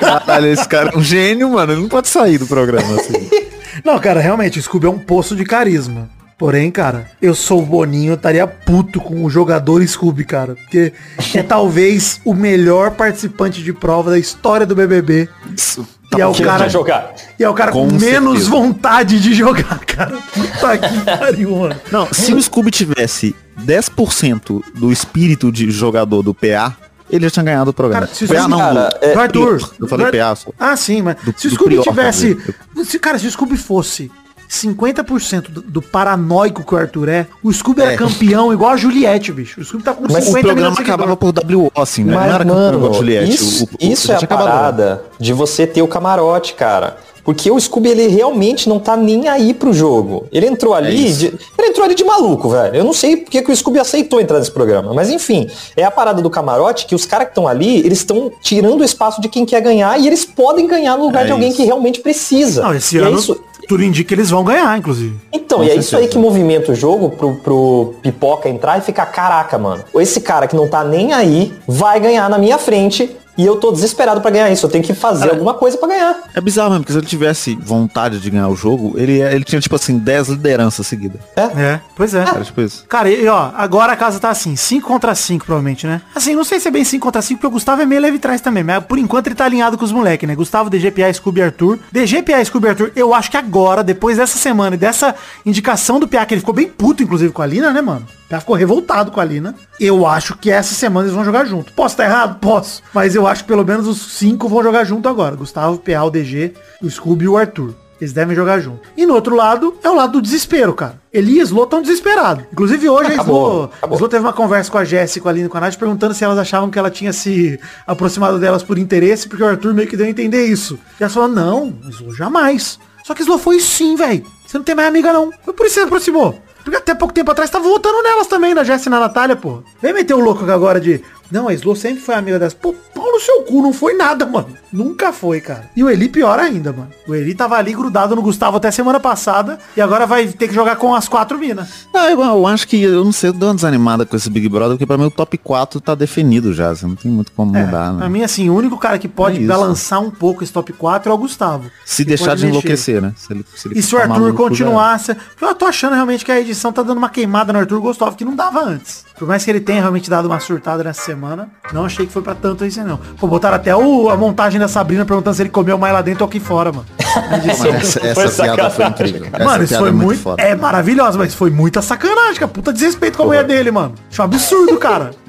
Caralho, esse cara é um gênio, mano. Ele não pode sair do programa assim. Não, cara, realmente, o Scooby é um poço de carisma. Porém, cara, eu sou o Boninho, eu estaria puto com o jogador Scooby, cara. Porque é talvez o melhor participante de prova da história do BBB. Isso. E é o Que cara, vai jogar. e é o cara com, Com menos certeza. vontade de jogar, cara. Puta que pariu, mano. Não, se o Scooby tivesse 10% do espírito de jogador do PA, ele já tinha ganhado o programa. Cara, se o PA não, cara, do- é- do Arthur. Eu falei PA só. Ah, sim, mas Do- se o Scooby Prior, tivesse. Se, cara, se o Scooby fosse 50% do, do paranoico que o Arthur é, o Scooby era É. campeão igual a Juliette, bicho. O Scooby tá com Mas 50 o programa acabava por WO, assim, né? Mas, não era mano, campeão igual a Juliette. isso, o- o- isso é a parada de você ter o camarote, cara. Porque o Scooby, ele realmente não tá nem aí pro jogo. Ele entrou ali, isso. de, ele entrou ali de maluco, velho. Eu não sei porque que o Scooby aceitou entrar nesse programa. Mas enfim, é a parada do camarote que os caras que estão ali, eles estão tirando o espaço de quem quer ganhar e eles podem ganhar no lugar É de alguém isso. que realmente precisa. Não, esse E é ano isso- tudo indica que eles vão ganhar, inclusive. então, Com e é isso aí certeza. que movimenta o jogo pro, pro pipoca entrar e ficar, caraca, mano. Esse cara que não tá nem aí vai ganhar na minha frente e eu tô desesperado pra ganhar isso. Eu tenho que fazer alguma coisa pra ganhar. É bizarro mesmo, porque se ele tivesse vontade de ganhar o jogo, ele, ele tinha, tipo assim, 10 lideranças seguidas. É, pois é. Era tipo isso. Cara, e ó, agora a casa tá assim, 5 contra 5 provavelmente, né? Assim, não sei se é bem 5 contra 5, porque o Gustavo é meio leve trás também, mas por enquanto ele tá alinhado com os moleques, né? Gustavo, DGPA, Scooby e Arthur. DGPA, Scooby e Arthur, eu acho que agora, depois dessa semana e dessa indicação do PA, que ele ficou bem puto, inclusive, com a Lina, né, mano? PA ficou revoltado com a Lina. Eu acho que essa semana eles vão jogar junto. Posso estar errado? Posso. Mas eu acho que pelo menos os cinco vão jogar junto agora. Gustavo, PA, o DG, o Scooby e o Arthur. Eles devem jogar junto. E no outro lado, é o lado do desespero, cara. Eli e Slo tão desesperados. Inclusive hoje a Acabou, Slo, acabou. Slo teve uma conversa com a Jéssica, com a Aline e com a Nath, perguntando se elas achavam que ela tinha se aproximado delas por interesse, porque o Arthur meio que deu a entender isso. E elas falaram, não, Slo jamais. Só que Slo foi sim, velho. Você não tem mais amiga, não. Foi por isso que você aproximou. Porque até pouco tempo atrás tava votando nelas também, na Jéssica e na Natália, pô. Vem meter o louco agora de. Não, a Slo sempre foi amiga delas. Pô, pau no seu cu, não foi nada, mano. Nunca foi, cara. E o Eli pior ainda, mano. O Eli tava ali grudado no Gustavo até semana passada e agora vai ter que jogar com as quatro minas. Não, eu, eu acho que, eu não sei, eu dou uma desanimada com esse Big Brother, porque pra mim o top 4 tá definido já, você não tem muito como É, mudar, pra né? mim, assim, o único cara que pode É balançar um pouco esse top 4 é o Gustavo. Se deixar de mexer. enlouquecer, né? Se ele, se ele E se o Arthur continuasse. Eu tô achando realmente que a edição tá dando uma queimada no Arthur Gustavo que não dava antes. Por mais que ele tenha realmente dado uma surtada nessa semana, não achei que foi pra tanto isso, não. Pô, botaram até o, a montagem da Sabrina perguntando se ele comeu mais lá dentro ou aqui fora, mano. Mano, essa, essa Foi piada foi incrível. Essa Mano, isso piada foi é muito. foda. É maravilhosa, mas foi muita sacanagem, cara. Puta desrespeito com a mulher dele, mano. Isso é um absurdo, cara.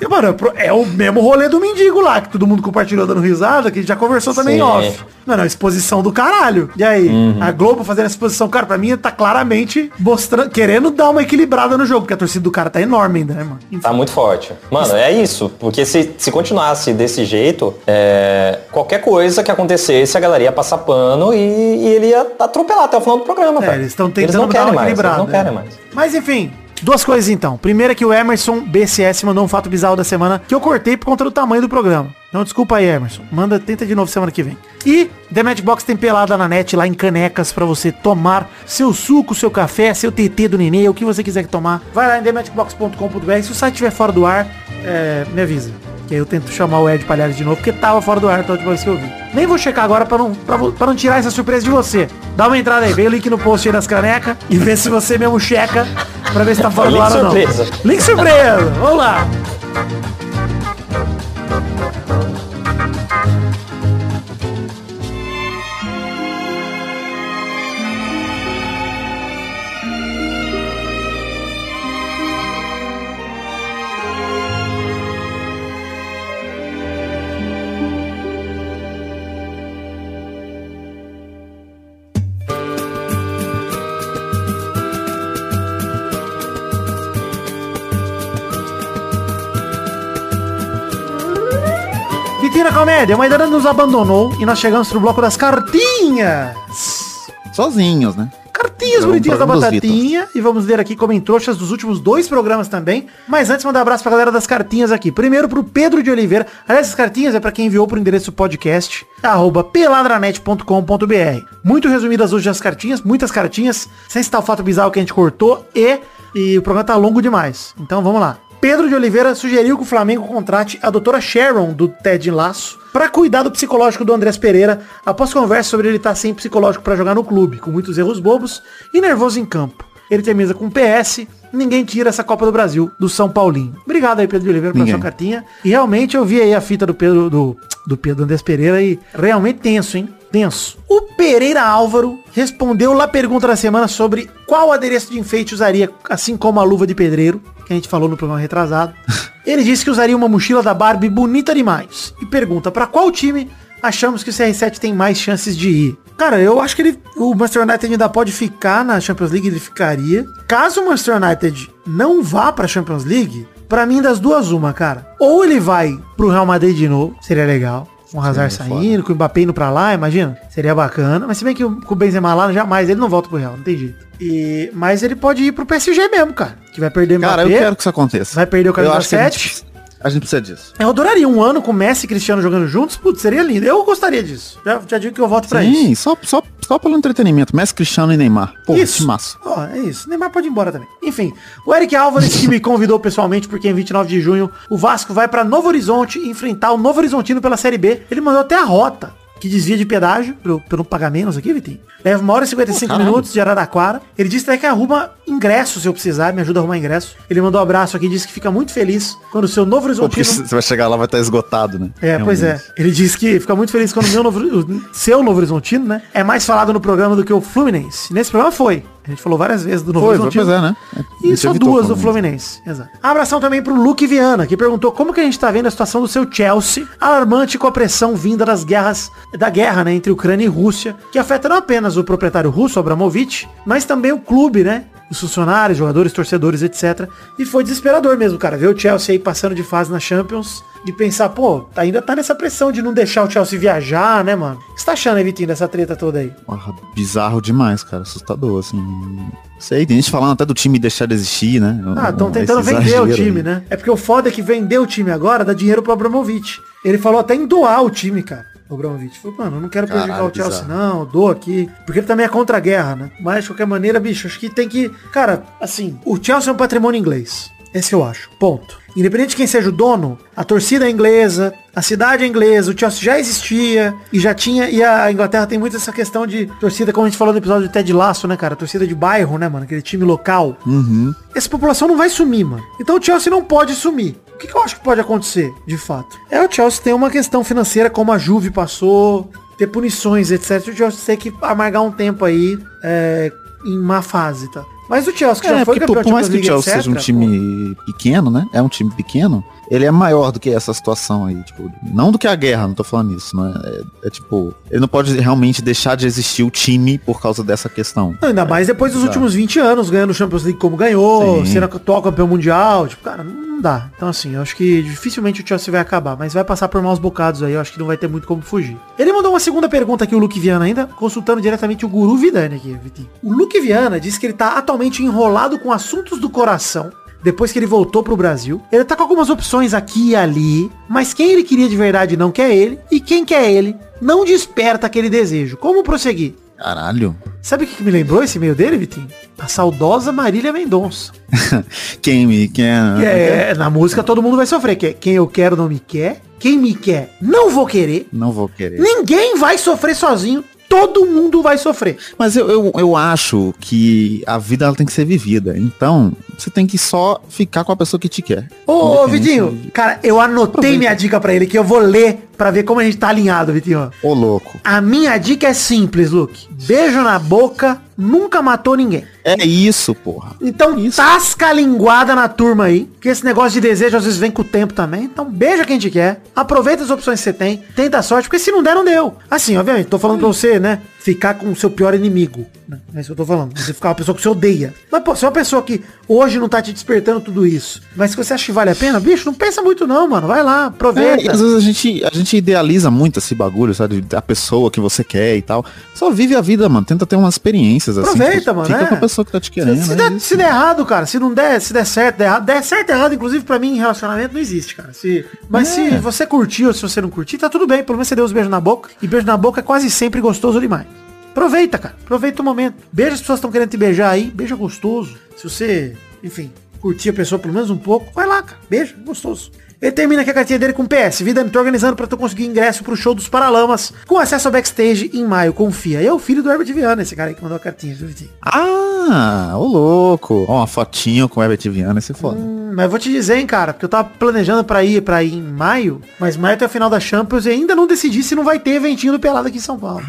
e, mano, é é o mesmo rolê do mendigo lá, que todo mundo compartilhou dando risada, que a gente já conversou também Sim. off. Mano, é uma exposição do caralho. E aí, a Globo fazendo essa exposição, cara, pra mim tá claramente mostrando, querendo dar uma equilibrada no jogo, porque a torcida do cara tá enorme ainda, né, mano? Tá muito forte. Mano, é isso. Porque se, se continuasse desse jeito, é, qualquer coisa que acontecesse, a galera ia passar pano e, e ele ia atropelar até o final do programa, É, cara. eles estão Eles tentando não dar querem uma mais. Eles não querem é. mais. Mas enfim, duas coisas então. Primeiro é que o Emerson BCS mandou um fato bizarro da semana que eu cortei por conta do tamanho do programa. Então desculpa aí, Emerson. Manda, tenta de novo semana que vem. E The Matchbox tem pelada na net lá em canecas pra você tomar seu suco, seu café, seu TT do nenê, o que você quiser tomar. Vai lá em thematchbox.com.br. Se o site estiver fora do ar, é, me avisa. Que aí eu tento chamar o Ed Palhares de novo, porque tava fora do ar da última vez que eu vi. Nem vou checar agora pra não, pra, pra não tirar essa surpresa de você. Dá uma entrada aí, vem o link no post aí das canecas e vê se você mesmo checa pra ver se tá fora do ar ou não. surpresa. Link surpresa! Vamos lá! Comédia, uma ainda nos abandonou e nós chegamos pro bloco das cartinhas. Sozinhos, né? Cartinhas bonitinhas da Batatinha. E vamos ler aqui como em trouxas dos últimos dois programas também. Mas antes, mandar um abraço pra galera das cartinhas aqui. Primeiro pro Pedro de Oliveira. Aliás, essas cartinhas é pra quem enviou pro endereço podcast, arroba peladranet.com.br. Muito resumidas hoje as cartinhas, muitas cartinhas, sem citar o fato bizarro que a gente cortou e, e o programa tá longo demais. Então vamos lá. Pedro de Oliveira sugeriu que o Flamengo contrate a doutora Sharon, do Ted Laço, para cuidar do psicológico do Andrés Pereira, após conversa sobre ele estar sem psicológico para jogar no clube, com muitos erros bobos e nervoso em campo. Ele termina com PS, ninguém tira essa Copa do Brasil, do São Paulinho. Obrigado aí, Pedro de Oliveira, pela Ninguém. sua cartinha. E realmente eu vi aí a fita do Pedro, do, do Pedro Andrés Pereira e realmente tenso, hein? Tenso. O Pereira Álvaro respondeu lá a pergunta da semana sobre qual adereço de enfeite usaria, assim como a luva de pedreiro, que a gente falou no programa retrasado. Ele disse que usaria uma mochila da Barbie bonita demais. E pergunta para qual time achamos que o CR7 tem mais chances de ir. Cara, eu acho que ele, o Manchester United ainda pode ficar na Champions League, ele ficaria. Caso o Manchester United não vá pra Champions League, pra mim das duas uma, cara. Ou ele vai pro Real Madrid de novo, seria legal. Com o Hazard Seria saindo, com o Mbappé indo pra lá, imagina. Seria bacana. Mas se bem que o- com o Benzema lá, jamais, ele não volta pro Real, não tem jeito. E, mas ele pode ir pro PSG mesmo, cara. Que vai perder o Cara, eu quero que isso aconteça. Vai perder o camisa acho que a 7. A gente precisa disso. Eu adoraria um ano com Messi e Cristiano jogando juntos. Putz, seria lindo. Eu gostaria disso. Já, já digo que eu voto pra isso. Sim, só, só, só pelo entretenimento. Messi, Cristiano e Neymar. Pô, Isso. massa. Ó, é isso. Neymar pode ir embora também. Enfim, o Eric Álvares que me convidou pessoalmente, porque em 29 de junho o Vasco vai pra Novo Horizonte enfrentar o Novo Horizontino pela Série B. Ele mandou até a rota que desvia de pedágio pelo, pelo pagar menos aqui, Vitinho. Leva uma hora e 55 caralho. minutos de Araraquara. Ele disse até que arruma ingresso se eu precisar, me ajuda a arrumar ingresso. Ele mandou um abraço aqui, disse que fica muito feliz quando o seu Novo Pô, Horizontino... você vai chegar lá vai estar esgotado, né? É, pois é. Realmente. Ele disse que fica muito feliz quando o meu novo, seu Novo Horizontino, né? É mais falado no programa do que o Fluminense. Nesse programa foi. A gente falou várias vezes do Novo Foi, Horizontino. pois é, né? E só duas do Fluminense. Exato. Abração também pro Luke Viana, que perguntou como que a gente tá vendo a situação do seu Chelsea, alarmante com a pressão vinda das guerras, da guerra, né, entre Ucrânia e Rússia, que afeta não apenas o proprietário russo, Abramovich, mas também o clube, né? Os funcionários, jogadores, torcedores, etc. E foi desesperador mesmo, cara, ver o Chelsea aí passando de fase na Champions de pensar, pô, ainda tá nessa pressão de não deixar o Chelsea viajar, né, mano? O que você tá achando, aí, Vitinho, dessa treta toda aí? Porra, bizarro demais, cara. Assustador, assim. Sei, tem gente falando até do time deixar de existir, né? Ah, estão tentando vender o time, aí. né? É porque o foda é que vender o time agora dá dinheiro pro Abramovich. Ele falou até em doar o time, cara. O Abramovich falou, mano, eu não quero prejudicar Caralho, o Chelsea, bizarro. não, dou aqui. Porque ele também é contra a guerra, né? Mas, de qualquer maneira, bicho, acho que tem que... Cara, assim, o Chelsea é um patrimônio inglês. Esse eu acho. Ponto. Independente de quem seja o dono, a torcida é inglesa, a cidade é inglesa, o Chelsea já existia e já tinha. E a Inglaterra tem muito essa questão de torcida, como a gente falou no episódio do Ted Laço, né, cara? Torcida de bairro, né, mano? Aquele time local. Uhum. Essa população não vai sumir, mano. Então o Chelsea não pode sumir. O que, que eu acho que pode acontecer, de fato? É o Chelsea ter uma questão financeira como a Juve passou, ter punições, etc. O Chelsea tem que amargar um tempo aí é, em má fase, tá? Mas o Chelsea, que já É, foi porque por, campeão por mais que o Chelsea League, seja um etc., time pequeno, né? É um time pequeno. Ele é maior do que essa situação aí, tipo, não do que a guerra, não tô falando isso, né? É, é tipo, ele não pode realmente deixar de existir o time por causa dessa questão. Não, ainda mais depois dos Exato. últimos 20 anos, ganhando o Champions League como ganhou, Sim. sendo atual campeão mundial. Tipo, cara, não dá. Então, assim, eu acho que dificilmente o Chelsea vai acabar, mas vai passar por maus bocados aí. Eu acho que não vai ter muito como fugir. Ele mandou uma segunda pergunta aqui, o Luke Viana, ainda consultando diretamente o Guru Vidani aqui, Vitinho. O Luke Viana disse que ele tá atualmente enrolado com assuntos do coração. Depois que ele voltou pro Brasil, ele tá com algumas opções aqui e ali, mas quem ele queria de verdade não quer ele, e quem quer ele não desperta aquele desejo. Como prosseguir? Caralho. Sabe o que me lembrou esse e-mail dele, Vitinho? A saudosa Marília Mendonça. Quem me quer. Que é, na música todo mundo vai sofrer. Que é quem eu quero não me quer. Quem me quer não vou querer. Não vou querer. Ninguém vai sofrer sozinho. Todo mundo vai sofrer. Mas eu, eu, eu acho que a vida ela tem que ser vivida. Então, você tem que só ficar com a pessoa que te quer. Ô, ô de- cara, eu anotei Aproveita. minha dica pra ele que eu vou ler pra ver como a gente tá alinhado, Vitinho. Ô, louco. A minha dica é simples, Luke. Beijo na boca, nunca matou ninguém. É isso, porra. Então tasca a linguada na turma aí, que esse negócio de desejo às vezes vem com o tempo também. Então beija quem te quer, aproveita as opções que você tem, tenta a sorte, porque se não der, não deu. Assim, obviamente, tô falando pra você, né, ficar com o seu pior inimigo. Né? É isso que eu tô falando. Você ficar uma pessoa que você odeia. Mas, pô, se é uma pessoa que hoje não tá te despertando tudo isso, mas que você acha que vale a pena, bicho, não pensa muito não, mano. Vai lá, É, aproveita. e às vezes a gente, a gente idealiza muito esse bagulho, sabe? Da pessoa que você quer e tal. Só vive a vida, mano. Tenta ter umas experiências assim. Aproveita, mano, Fica é. com a pessoa que tá te querendo. Se, é der, isso. se der errado, cara, se não der, se der certo, der errado, der certo, errado, inclusive pra mim, em relacionamento não existe, cara. Se, mas É. se você curtir ou se você não curtir, tá tudo bem, pelo menos você deu os beijos na boca, e beijo na boca é quase sempre gostoso demais. Aproveita, cara, aproveita o momento. Beija as pessoas que estão querendo te beijar aí, beija gostoso. Se você, enfim, curtir a pessoa pelo menos um pouco, vai lá, cara, beija, gostoso. Ele termina aqui a cartinha dele com PS. Vida, me tô organizando pra tu conseguir ingresso pro show dos Paralamas, com acesso ao backstage em maio, confia. E é o filho do Herbert Viana, esse cara aí que mandou a cartinha? Ah, ô louco. Ó, uma fotinho com o Herbert Viana, esse é foda. Hum, mas vou te dizer, hein, cara, porque eu tava planejando pra ir para ir em maio, mas maio até o final da Champions e ainda não decidi se não vai ter eventinho do Pelado aqui em São Paulo.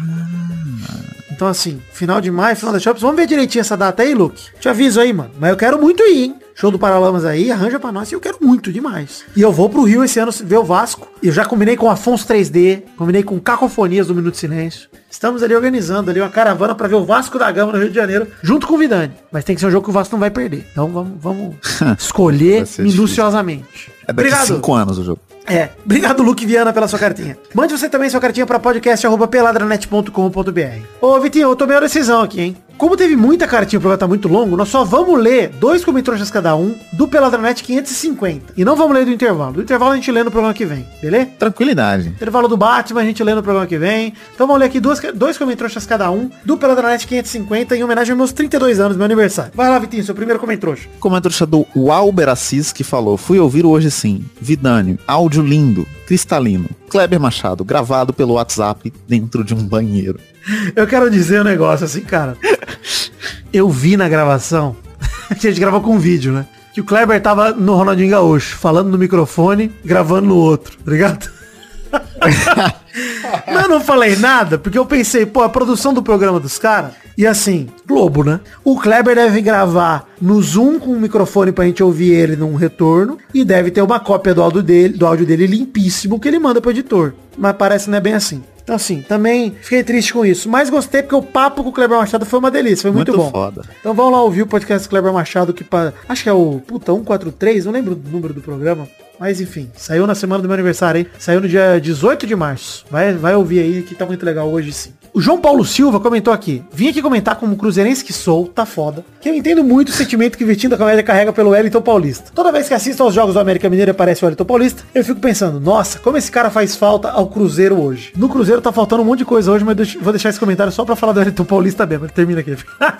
Então assim, final de maio, final da Champions, vamos ver direitinho essa data aí, Luke. Te aviso aí, mano. Mas eu quero muito ir, hein? Show do Paralamas aí, arranja pra nós e eu quero muito demais. E eu vou pro Rio esse ano ver o Vasco. Eu já combinei com o Afonso 3D, combinei com Cacofonias do Minuto Silêncio. Estamos ali organizando ali uma caravana pra ver o Vasco da Gama no Rio de Janeiro, junto com o Vidani. Mas tem que ser um jogo que o Vasco não vai perder. Então vamos, vamos escolher minuciosamente. É daqui Obrigado. cinco anos o jogo. É. Obrigado, Luke Viana, pela sua cartinha. Mande você também sua cartinha pra podcast.peladranet.com.br. Ô, Vitinho, eu tomei a decisão aqui, hein? Como teve muita cartinha, o programa tá muito longo, nós só vamos ler dois comentários cada um do Peladranet 550. E não vamos ler do intervalo. Do intervalo a gente lê no programa que vem, beleza? Tranquilidade. Intervalo do Batman a gente lê no programa que vem. Então vamos ler aqui duas, dois comentários cada um do Peladranet 550 em homenagem aos meus 32 anos, meu aniversário. Vai lá, Vitinho, seu primeiro comentário. Comentário do Walber Assis que falou, fui ouvir hoje sim. Vidânio, áudio lindo, cristalino. Kleber Machado, gravado pelo WhatsApp dentro de um banheiro. Eu quero dizer um negócio assim, cara. Eu vi na gravação, a gente gravou com vídeo, né? Que o Kleber tava no Ronaldinho Gaúcho, falando no microfone, gravando no outro, tá ligado? Mas eu não falei nada, porque eu pensei, pô, a produção do programa dos caras, e assim, Globo, né? O Kleber deve gravar no Zoom com o microfone pra gente ouvir ele num retorno, e deve ter uma cópia do áudio dele, do áudio dele limpíssimo que ele manda pro editor. Mas parece que não é bem assim. Então assim, também fiquei triste com isso. Mas gostei porque o papo com o Kleber Machado foi uma delícia, foi muito, Muito bom. foda. Então vamos lá ouvir o podcast do Kleber Machado, que pa... acho que é o puta 143, não lembro o número do programa. Mas enfim, saiu na semana do meu aniversário, hein? Saiu no dia 18 de março. Vai, vai ouvir aí que tá muito legal hoje sim. O João Paulo Silva comentou aqui. Vim aqui comentar como cruzeirense que sou, tá foda. Que eu entendo muito o sentimento que o Vitinho da Comédia carrega pelo Wellington Paulista. Toda vez que assisto aos jogos do América Mineiro e aparece o Wellington Paulista, eu fico pensando, nossa, como esse cara faz falta ao Cruzeiro hoje. No Cruzeiro tá faltando um monte de coisa hoje, mas vou deixar esse comentário só pra falar do Wellington Paulista mesmo. Termina aqui.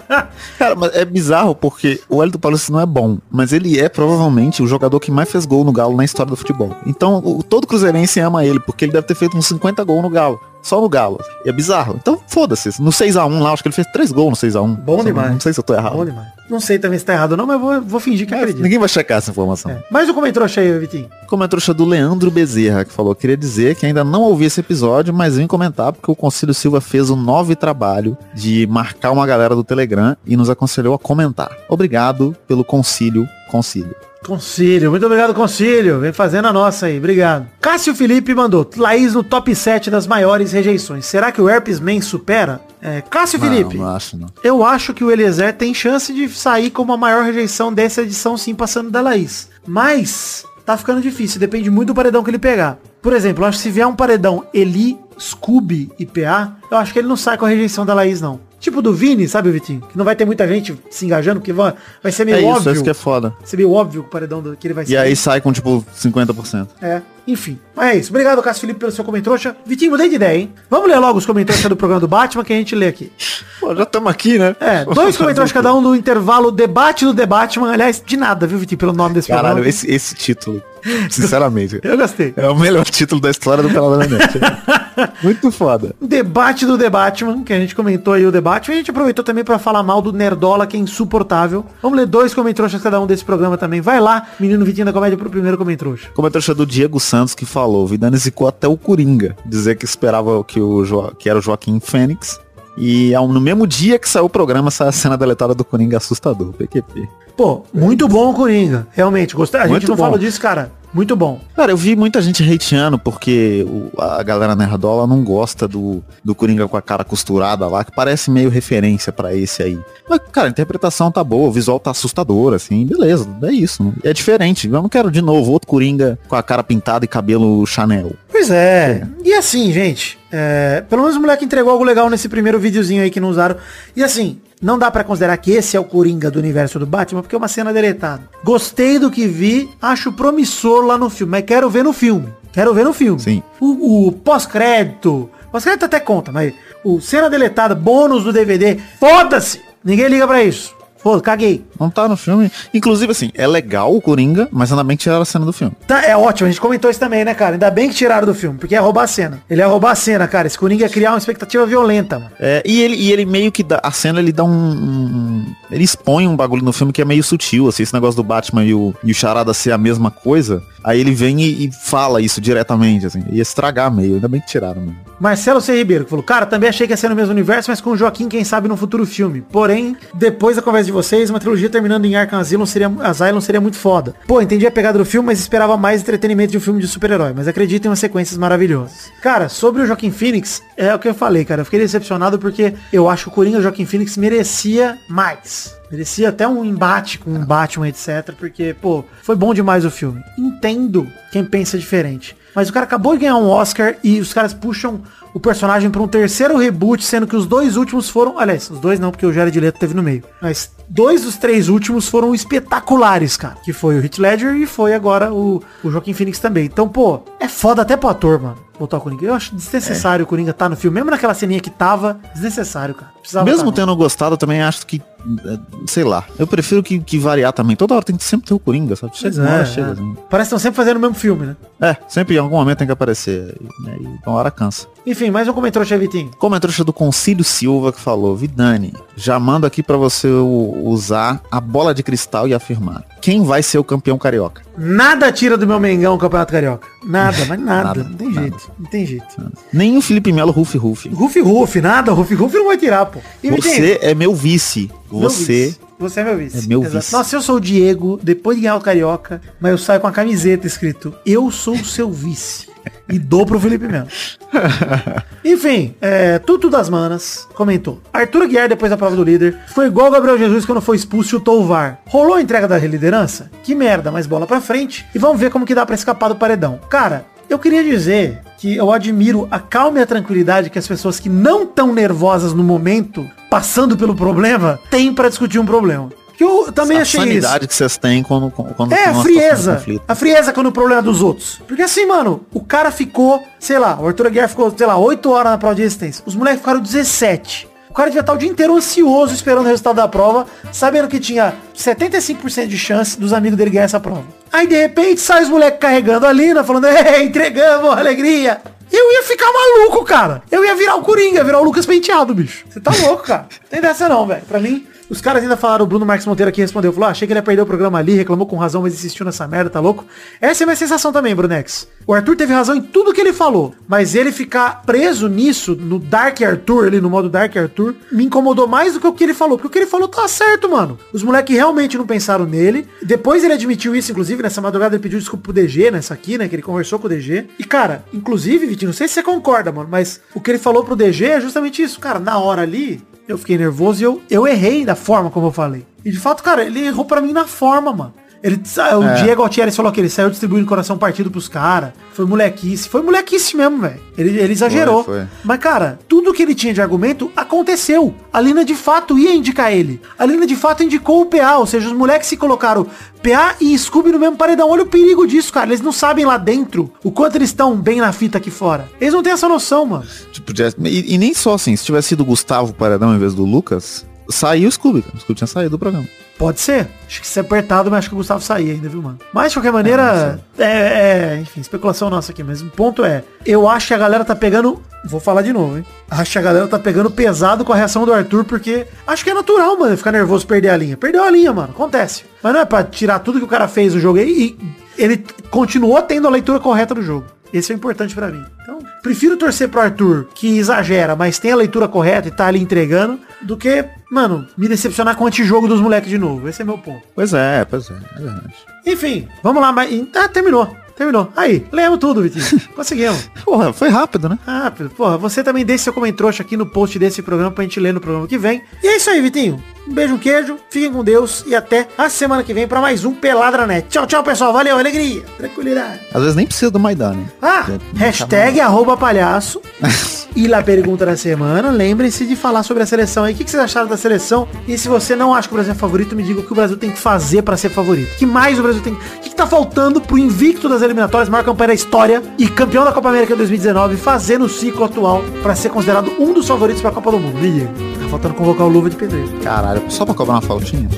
Cara, mas é bizarro porque o Wellington Paulista não é bom, mas ele é provavelmente o jogador que mais fez gol no Galo na história do futebol. Então, o, todo cruzeirense ama ele, porque ele deve ter feito uns 50 gols no Galo. Só no Galo. E é bizarro. Então, foda-se. No 6x1 lá, acho que ele fez 3 gols no 6x1. Bom Só- demais. Não sei se eu tô errado. Bom demais. Não sei também se tá errado ou não, mas vou, vou fingir que acredito. Ninguém vai checar essa informação. É. Mas o comentário aí, Vitinho. Comentário do Leandro Bezerra, que falou, queria dizer que ainda não ouvi esse episódio, mas vim comentar porque o Concílio Silva fez um novo trabalho de marcar uma galera do Telegram e nos aconselhou a comentar. Obrigado pelo concílio, concílio. Concílio, muito obrigado, Concílio. Vem fazendo a nossa aí, obrigado. Cássio Felipe mandou, Laís no top 7 das maiores rejeições. Será que o Herpes Man supera? É, Cássio Felipe, Não, não acho não. eu acho que o Eliezer tem chance de sair como a maior rejeição dessa edição, sim, passando da Laís. Mas tá ficando difícil, depende muito do paredão que ele pegar. Por exemplo, eu acho que se vier um paredão Eli, Scooby e PA, eu acho que ele não sai com a rejeição da Laís, não. Tipo do Vini, sabe, Vitinho? Que não vai ter muita gente se engajando, porque vai, vai ser meio É isso, óbvio. é isso que é foda. Vai ser meio óbvio o paredão do- que ele vai E aí sai com tipo 50%. É, enfim. Mas é isso. Obrigado, Cássio Felipe, pelo seu comentário. Vitinho, mudei de ideia, hein? Vamos ler logo os comentários do programa do Batman que a gente lê aqui. Pô, já estamos aqui, né? É, dois comentários cada um do intervalo debate do The Batman. Aliás, de nada, viu, Vitinho, pelo nome desse Caralho, programa. esse, esse título, sinceramente, Eu gostei. é o melhor título da história do Pelada na Net. Muito foda. Debate do The Batman, que a gente comentou aí o debate. A gente aproveitou também pra falar mal do Nerdola, que é insuportável. Vamos ler dois comentários cada um desse programa também. Vai lá, menino Vitinho da Comédia, pro primeiro comentário. Comentário do Diego Santos que falou, Vidani zicou até o Coringa, dizer que esperava que, o jo que era o Joaquim Fênix. E ao- no mesmo dia que saiu o programa, saiu a cena deletada do Coringa assustador, PQP. Pô, muito bom o Coringa. Realmente, gostei. A gente Muito não bom. falou disso, cara. Muito bom. Cara, eu vi muita gente hateando porque o- a galera nerdola não gosta do, do Coringa com a cara costurada lá, que parece meio referência pra esse aí. Mas, cara, a interpretação tá boa, o visual tá assustador, assim, beleza, é isso. É diferente. Eu não quero de novo outro Coringa com a cara pintada e cabelo Chanel. Pois é. E assim, gente, é, pelo menos o moleque entregou algo legal nesse primeiro videozinho aí que não usaram. E assim, não dá pra considerar que esse é o Coringa do universo do Batman, porque é uma cena deletada. Gostei do que vi, acho promissor lá no filme, mas quero ver no filme. Quero ver no filme. Sim. O, o pós-crédito, pós-crédito até conta, mas o cena deletada, bônus do DVD, foda-se! Ninguém liga pra isso. Foda, caguei. Não tá no filme. Inclusive, assim, é legal o Coringa, mas ainda bem que tiraram a cena do filme. Tá, é ótimo, a gente comentou isso também, né, cara? Ainda bem que tiraram do filme, porque é roubar a cena. Ele é roubar a cena, cara. Esse Coringa ia criar uma expectativa violenta, mano. É, e, ele, e ele meio que dá. A cena ele dá um, um- Ele expõe um bagulho no filme que é meio sutil, assim, esse negócio do Batman e o, e o Charada ser a mesma coisa. Aí ele vem e, e fala isso diretamente, assim. Ia estragar meio. Ainda bem que tiraram, mano. Marcelo C. Ribeiro, que falou, cara, também achei que ia ser no mesmo universo, mas com o Joaquim, quem sabe, no futuro filme. Porém, depois da conversa de vocês, uma trilogia terminando em Arkham Asylum seria, Asylum seria muito foda. Pô, entendi a pegada do filme, mas esperava mais entretenimento de um filme de super-herói. Mas acredito em umas sequências maravilhosas. Cara, sobre o Joaquim Phoenix, é o que eu falei, cara. Eu fiquei decepcionado porque eu acho que o Coringa Joaquim Phoenix merecia mais. Merecia até um embate com um Batman, etc. Porque, pô, foi bom demais o filme. Entendo quem pensa diferente. Mas o cara acabou de ganhar um Oscar e os caras puxam o personagem para um terceiro reboot, sendo que os dois últimos foram, aliás, os dois não, porque o Jared Leto teve no meio. Mas dois dos três últimos foram espetaculares, cara. Que foi o Heath Ledger e foi agora o, o Joaquim Phoenix também. Então, pô, é foda até pro ator, mano. Botar o Coringa. Eu acho desnecessário é. o Coringa tá no filme. Mesmo naquela ceninha que tava, desnecessário, cara. Precisava Mesmo tá, tendo gostado, eu também acho que, é, sei lá, eu prefiro que, que variar também. Toda hora tem que sempre ter o Coringa, sabe? Chega, é, chega, é. Assim. Parece que estão sempre fazendo o mesmo filme, né? É, sempre em algum momento tem que aparecer. E, né, e uma hora cansa. Enfim, mais um comentário, Chevitinho. Comentário do Concílio Silva que falou, Vidani, já mando aqui para você usar a bola de cristal e afirmar. Quem vai ser o campeão carioca? Nada tira do meu Mengão o Campeonato Carioca. Nada, mas nada. nada não tem nada, jeito. Não tem jeito. Nada. Nem o Felipe Melo Rufi Rufi. Rufi Rufi, nada. Rufi Rufi não vai tirar, pô. E você é meu vice. Meu você. Vice. Você é meu vice. É meu Exato. vice. Nossa, eu sou o Diego, depois de ganhar o Carioca, mas eu saio com a camiseta escrito Eu sou o seu vice e dou pro Felipe Melo. Enfim, é, Tuto das Manas comentou. Arthur Guiar, depois da prova do líder, foi igual o Gabriel Jesus quando foi expulso e chutou o VAR. Rolou a entrega da liderança? Que merda, mas bola pra frente. E vamos ver como que dá pra escapar do paredão. Cara, eu queria dizer que eu admiro a calma e a tranquilidade que as pessoas que não tão nervosas no momento, passando pelo problema, têm para discutir um problema. Que eu também achei sanidade que vocês têm quando, quando É, a frieza. A frieza quando o problema é dos outros. Porque assim, mano, o cara ficou, sei lá, o Arthur Aguiar ficou, sei lá, 8 horas na prova de resistência. Os moleques ficaram 17. O cara devia estar o dia inteiro ansioso esperando o resultado da prova, sabendo que tinha 75% de chance dos amigos dele ganhar essa prova. Aí de repente sai os moleques carregando a Lina, falando, é, entregamos, alegria. Eu ia ficar maluco, cara. Eu ia virar o Coringa, virar o Lucas Penteado, bicho. Você tá louco, cara. Tem dessa não, velho. Pra mim, os caras ainda falaram, o Bruno Marques Monteiro aqui respondeu, falou, ah, achei que ele ia perder o programa ali, reclamou com razão, mas insistiu nessa merda, tá louco? Essa é a minha sensação também, Brunex. O Arthur teve razão em tudo que ele falou, mas ele ficar preso nisso, no Dark Arthur, ali no modo Dark Arthur, me incomodou mais do que o que ele falou, porque o que ele falou tá certo, mano. Os moleques realmente não pensaram nele. Depois ele admitiu isso, inclusive, nessa madrugada ele pediu desculpa pro DG, nessa aqui, né, que ele conversou com o DG. E, cara, inclusive, Vitinho, não sei se você concorda, mano, mas o que ele falou pro DG é justamente isso, cara, na hora ali, eu fiquei nervoso e eu, eu errei da forma como eu falei. E de fato, cara, ele errou para mim na forma, mano. Ele, o é. Diego Altieri falou que ele saiu distribuindo coração partido pros caras. Foi molequice. Foi molequice mesmo, velho. Ele, ele exagerou. Foi, foi. Mas, cara, tudo que ele tinha de argumento aconteceu. A Lina de fato ia indicar ele. A Lina de fato indicou o PA. Ou seja, os moleques se colocaram PA e Scooby no mesmo paredão. Olha o perigo disso, cara. Eles não sabem lá dentro o quanto eles estão bem na fita aqui fora. Eles não têm essa noção, mano. Tipo, e, e nem só assim. Se tivesse sido o Gustavo Paredão em vez do Lucas, saiu o Scooby. O Scooby tinha saído do programa. Pode ser. Acho que se apertado, mas acho que o Gustavo saía ainda, viu, mano? Mas de qualquer maneira, é, é, enfim, especulação nossa aqui, mas o ponto é, eu acho que a galera tá pegando, vou falar de novo, hein? Acho que a galera tá pegando pesado com a reação do Arthur, porque acho que é natural, mano, ficar nervoso perder a linha. Perdeu a linha, mano, acontece. Mas não é pra tirar tudo que o cara fez no jogo aí e ele continuou tendo a leitura correta do jogo. Esse é importante para mim. Então, prefiro torcer pro Arthur, que exagera, mas tem a leitura correta e tá ali entregando, do que, mano, me decepcionar com o antijogo dos moleques de novo. Esse é meu ponto. Pois é, pois é, é verdade. Enfim, vamos lá, mas. Ah, terminou. Terminou. Aí, lemos tudo, Vitinho. Conseguimos. Porra, foi rápido, né? Rápido. Porra, você também deixe seu comentário aqui no post desse programa pra gente ler no programa que vem. E é isso aí, Vitinho. Um beijo, um queijo, fiquem com Deus e até a semana que vem para mais um Peladranet. Tchau, tchau, pessoal. Valeu, alegria, tranquilidade. Às vezes nem precisa do Maidana. Né? Ah, hashtag arroba palhaço. e lá pergunta da semana. Lembrem-se de falar sobre a seleção aí. O que vocês acharam da seleção? E se você não acha que o Brasil é favorito, me diga o que o Brasil tem que fazer para ser favorito. O que mais o Brasil tem? O que, que tá faltando pro invicto das eliminatórias, maior campanha da história e campeão da Copa América 2019, fazer no ciclo atual para ser considerado um dos favoritos para a Copa do Mundo? Me diga. Tá faltando convocar o Luva de Pedreiro. Caralho, só pra cobrar uma faltinha?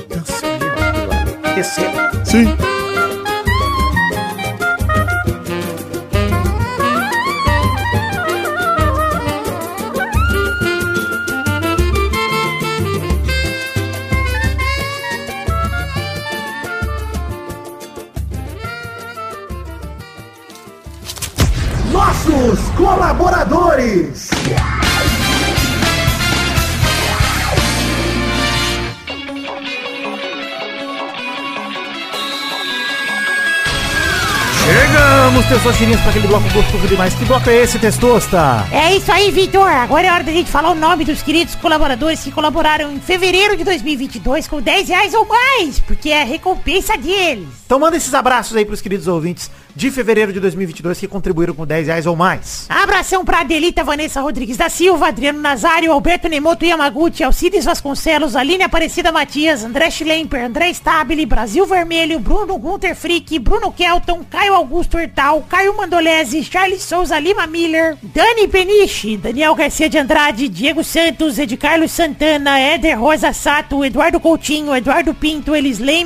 Sim. Colaboradores. Testosterinhas, para aquele bloco gostoso demais. Que bloco é esse, Testosta? É isso aí, Vitor. Agora é hora da gente falar o nome dos queridos colaboradores que colaboraram em fevereiro de 2022 com 10 reais ou mais, porque é a recompensa deles. Então manda esses abraços aí pros queridos ouvintes de fevereiro de 2022 que contribuíram com 10 reais ou mais. Abração pra Adelita Vanessa Rodrigues da Silva, Adriano Nazário, Alberto Nemoto Yamaguchi, Alcides Vasconcelos, Aline Aparecida Matias, André Schlemper, André Stabile, Brasil Vermelho, Bruno Gunter Frick, Bruno Kelton, Caio Augusto Hertal, Caio Mandolese, Charles Souza Lima Miller, Dani Peniche, Daniel Garcia de Andrade, Diego Santos, Ed Carlos Santana, Éder Rosa Sato, Eduardo Coutinho, Eduardo Pinto, Elisley,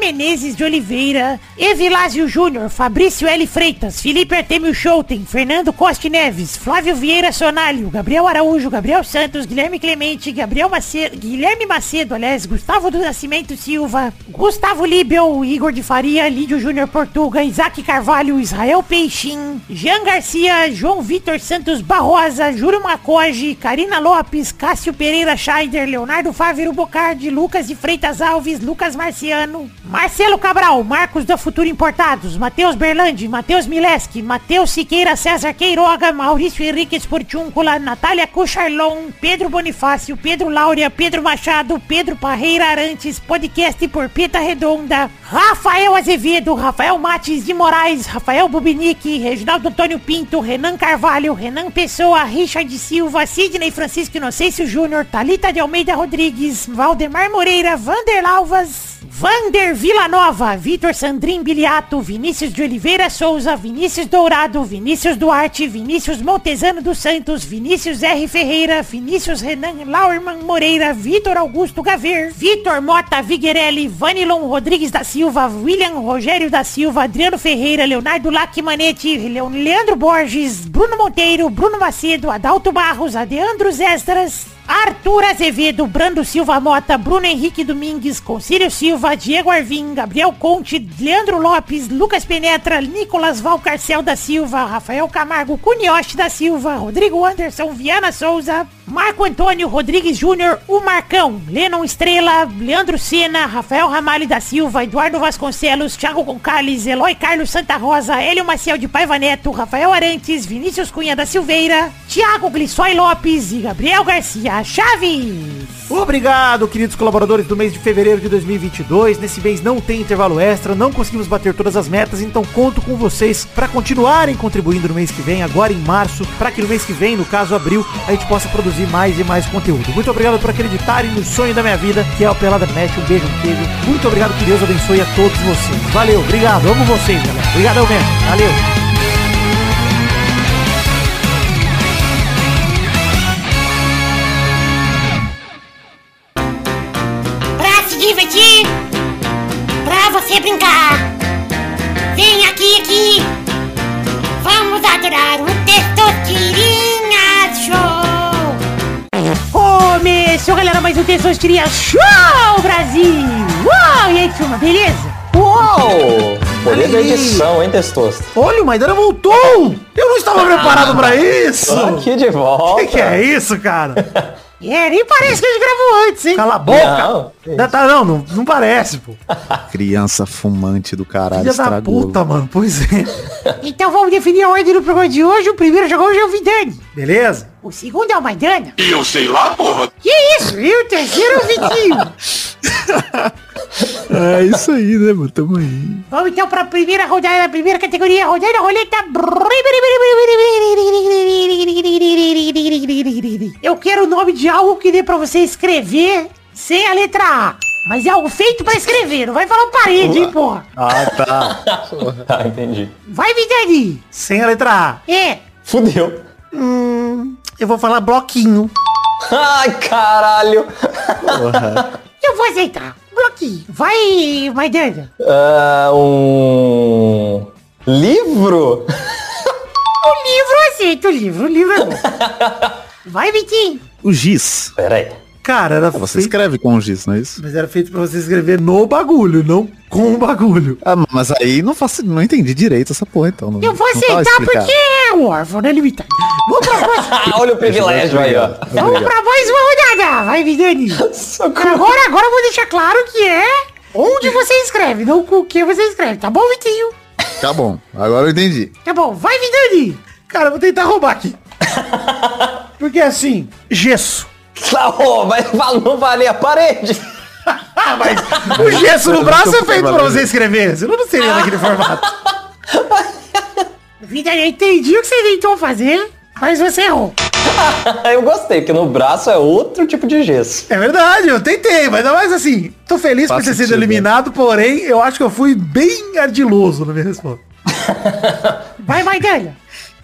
Menezes de Oliveira, Evilásio Júnior, Fabrício L. Freitas, Felipe Artemio Schouten, Fernando Costa Neves, Flávio Vieira Sonalho, Gabriel Araújo, Gabriel Santos, Guilherme Clemente, Gabriel Macedo, Guilherme Macedo, aliás, Gustavo do Nascimento Silva, Gustavo Libel, Igor de Faria, Lídio Júnior Portuga, Isaac Carvalho, Israel Peixin, Jean Garcia, João Vitor Santos Barrosa, Júlio Macoge, Karina Lopes, Cássio Pereira Scheider, Leonardo Fávero Bocardi, Lucas de Freitas Alves, Lucas Marciano, Marcelo Cabral, Marcos da Futuro Importados, Matheus Berlandi, Matheus Mileski, Matheus Siqueira, César Queiroga, Maurício Henrique Esportiúncula, Natália Cucharlon, Pedro Bonifácio, Pedro Laura, Pedro Machado, Pedro Parreira Arantes, podcast por Peta Redonda, Rafael Azevedo, Rafael Mates de Moraes, Rafael Bubinique, Reginaldo Antônio Pinto, Renan Carvalho, Renan Pessoa, Richard Silva, Sidney Francisco Inocêncio Júnior, Talita de Almeida Rodrigues, Valdemar Moreira, Vander Lavas, Vander Villanova, Vitor Sandrin Biliato, Vinícius de Oliveira Souza, Vinícius Dourado, Vinícius Duarte, Vinícius Montezano dos Santos, Vinícius R. Ferreira, Vinícius Renan Lauerman Moreira, Vitor Augusto Gaver, Vitor Mota Viguerelli, Vanilon Rodrigues da Silva, William Rogério da Silva, Adriano Ferreira, Leonardo Lacmanetti, Leon- Leandro Borges, Bruno Monteiro, Bruno Macedo, Adalto Barros, Adeandros Extras, Arthur Azevedo, Brando Silva Mota, Bruno Henrique Domingues, Concílio Silva, Diego Arvim, Gabriel Conte, Leandro Lopes, Lucas Penetra, Nicolas Valcarcel da Silva, Rafael Camargo Cunioche da Silva, Rodrigo Anderson Viana Souza, Marco Antônio Rodrigues Júnior, o Marcão, Lennon Estrela, Leandro Sena, Rafael Ramalho da Silva, Eduardo Vasconcelos, Thiago Concales, Eloy Carlos Santa Rosa, Hélio Maciel de Paiva Neto, Rafael Arantes, Vinícius Cunha da Silveira, Thiago Glissói Lopes e Gabriel Garcia Chaves. Obrigado, queridos colaboradores do mês de fevereiro de 2022. Nesse mês não tem intervalo extra, não conseguimos bater todas as metas, então conto com vocês para continuarem contribuindo no mês que vem, agora em março, para que no mês que vem, no caso abril, a gente possa produzir mais e mais conteúdo. Muito obrigado por acreditarem no sonho da minha vida, que é o Pelada Net. Um beijo, um queijo. Muito obrigado, que Deus abençoe a todos vocês. Valeu, obrigado, amo vocês, galera. Obrigadão mesmo. Valeu. Um Testosterinha Show, Brasil. Uau, e aí, turma, beleza? Uau! Poder da edição, hein, Testosto? Olha, o Maidana voltou! Eu não estava preparado pra isso! Tô aqui de volta. O que, que é isso, cara? É, nem parece que a gente gravou antes, hein? Cala a boca! Não, tá, não, não, não parece, pô. Criança fumante do caralho, Filha da estragou. puta, mano. Pois é. Então vamos definir a ordem do programa de hoje. O primeiro a jogar hoje é o Vidani. Beleza? O segundo é o Maidana. E eu sei lá, porra. Que isso? E o terceiro é o Vitinho. É isso aí, né, mano? Tamo aí. Vamos então para a primeira rodada, a primeira categoria, rodada roleta. Eu quero o nome de algo que dê pra você escrever sem a letra A. Mas é algo feito pra escrever, não vai falar parede, hein, porra. Ah, tá. Tá, entendi. Vai, Vidani. Sem a letra A. É. Fudeu. Eu vou falar bloquinho. Ai, caralho. Eu vou aceitar. Bloquinho. Vai, Maidana. Ah, um... Livro? O livro aceito, o livro. O livro é bom. Vai, Vitinho. O giz. Pera aí. Cara, era Você feito... escreve com giz, não é isso? Mas era feito pra você escrever no bagulho, não com o bagulho. Ah, mas aí não faço, não entendi direito essa porra, então. Não, Eu vou tava aceitar porque é o órfão, né, limitado? Vamos pra próxima. Ah, olha o privilégio aí, ó. Vamos pra mais uma rodada. Vai, Vidani. Agora, agora eu vou deixar claro que é onde você escreve, não com o que você escreve. Tá bom, Vitinho? Tá bom, agora eu entendi. Tá bom. Vai, Vidani. Cara, eu vou tentar roubar aqui. Porque assim, gesso. Ó, mas não vale a parede. Ah, mas o gesso no braço é feito pra você escrever. Senão não seria naquele formato. Vidani, eu entendi o que você tentou fazer, mas você errou. Eu gostei, porque no braço é outro tipo de gesso. É verdade, eu tentei, mas não mais assim. Tô feliz Faz por ter sido sentido, eliminado, porém, eu acho que eu fui bem ardiloso na minha resposta. Vai, Maidana.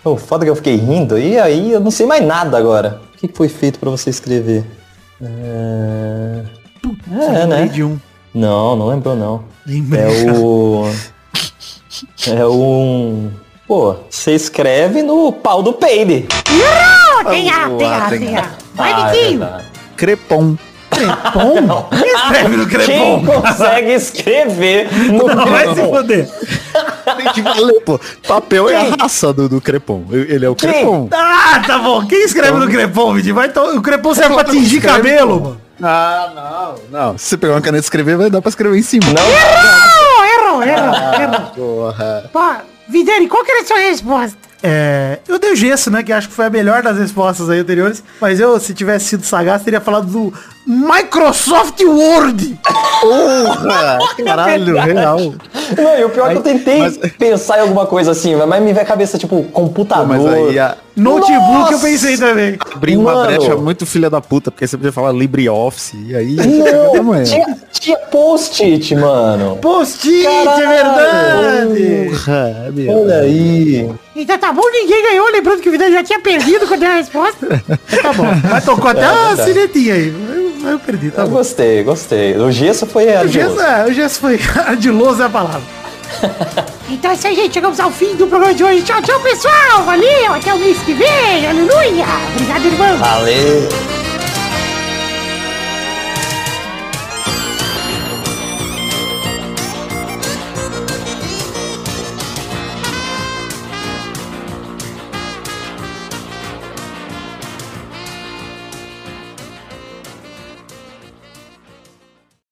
O foda que eu fiquei rindo, e aí eu não sei mais nada agora. O que que foi feito pra você escrever? É, é Lembrei né? de um. Não, não lembrou não. Lembrei. É o... É um... Pô, você escreve no pau do peide. Tem A, tem A, tem A. Vai, Ah, é Vitinho. verdade. Crepom. Crepom? Escreve no Quem crepom. consegue escrever no Não, vai se crepom? foder. Tem que valer, pô. Papel é a raça do, do crepom. Ele é o Quem? crepom. Ah, tá bom. Quem escreve no crepom, Vitinho? Vai to... O crepom serve pra tingir Escreve, cabelo, pô. mano. Ah, não. Não, se você pegar uma caneta e escrever, vai dar pra escrever em cima. Errou, errou, errou, errou. Porra. Pô, Vidani, qual que era a sua resposta? É, eu dei o gesso, né? Que acho que foi a melhor das respostas aí anteriores. Mas eu, se tivesse sido sagaz, teria falado do Microsoft Word. Porra. Caralho, real. Não, e o pior é que eu tentei mas- pensar em alguma coisa assim, mas me vem a cabeça, tipo, computador. Mas aí a, Notebook eu Nossa! pensei também. abrir uma Mano. brecha muito filha da puta, porque você podia falar LibreOffice, e aí... Não, tinha, tinha post-it, mano. Post-it, é verdade. Porra, meu. Olha aí. Então tá bom, ninguém ganhou, lembrando que o Vidani já tinha perdido quando deu a resposta. Tá bom. Mas tocou até É uma verdade. sinetinha aí. Eu, eu perdi, tá Eu bom. gostei, gostei. O gesso foi O gesso, ardiloso. é, o gesso foi ardiloso é a palavra. Então é isso aí, gente. Chegamos ao fim do programa de hoje. Tchau, tchau, pessoal. Valeu. Até o mês que vem. Aleluia. Obrigado, irmão. Valeu.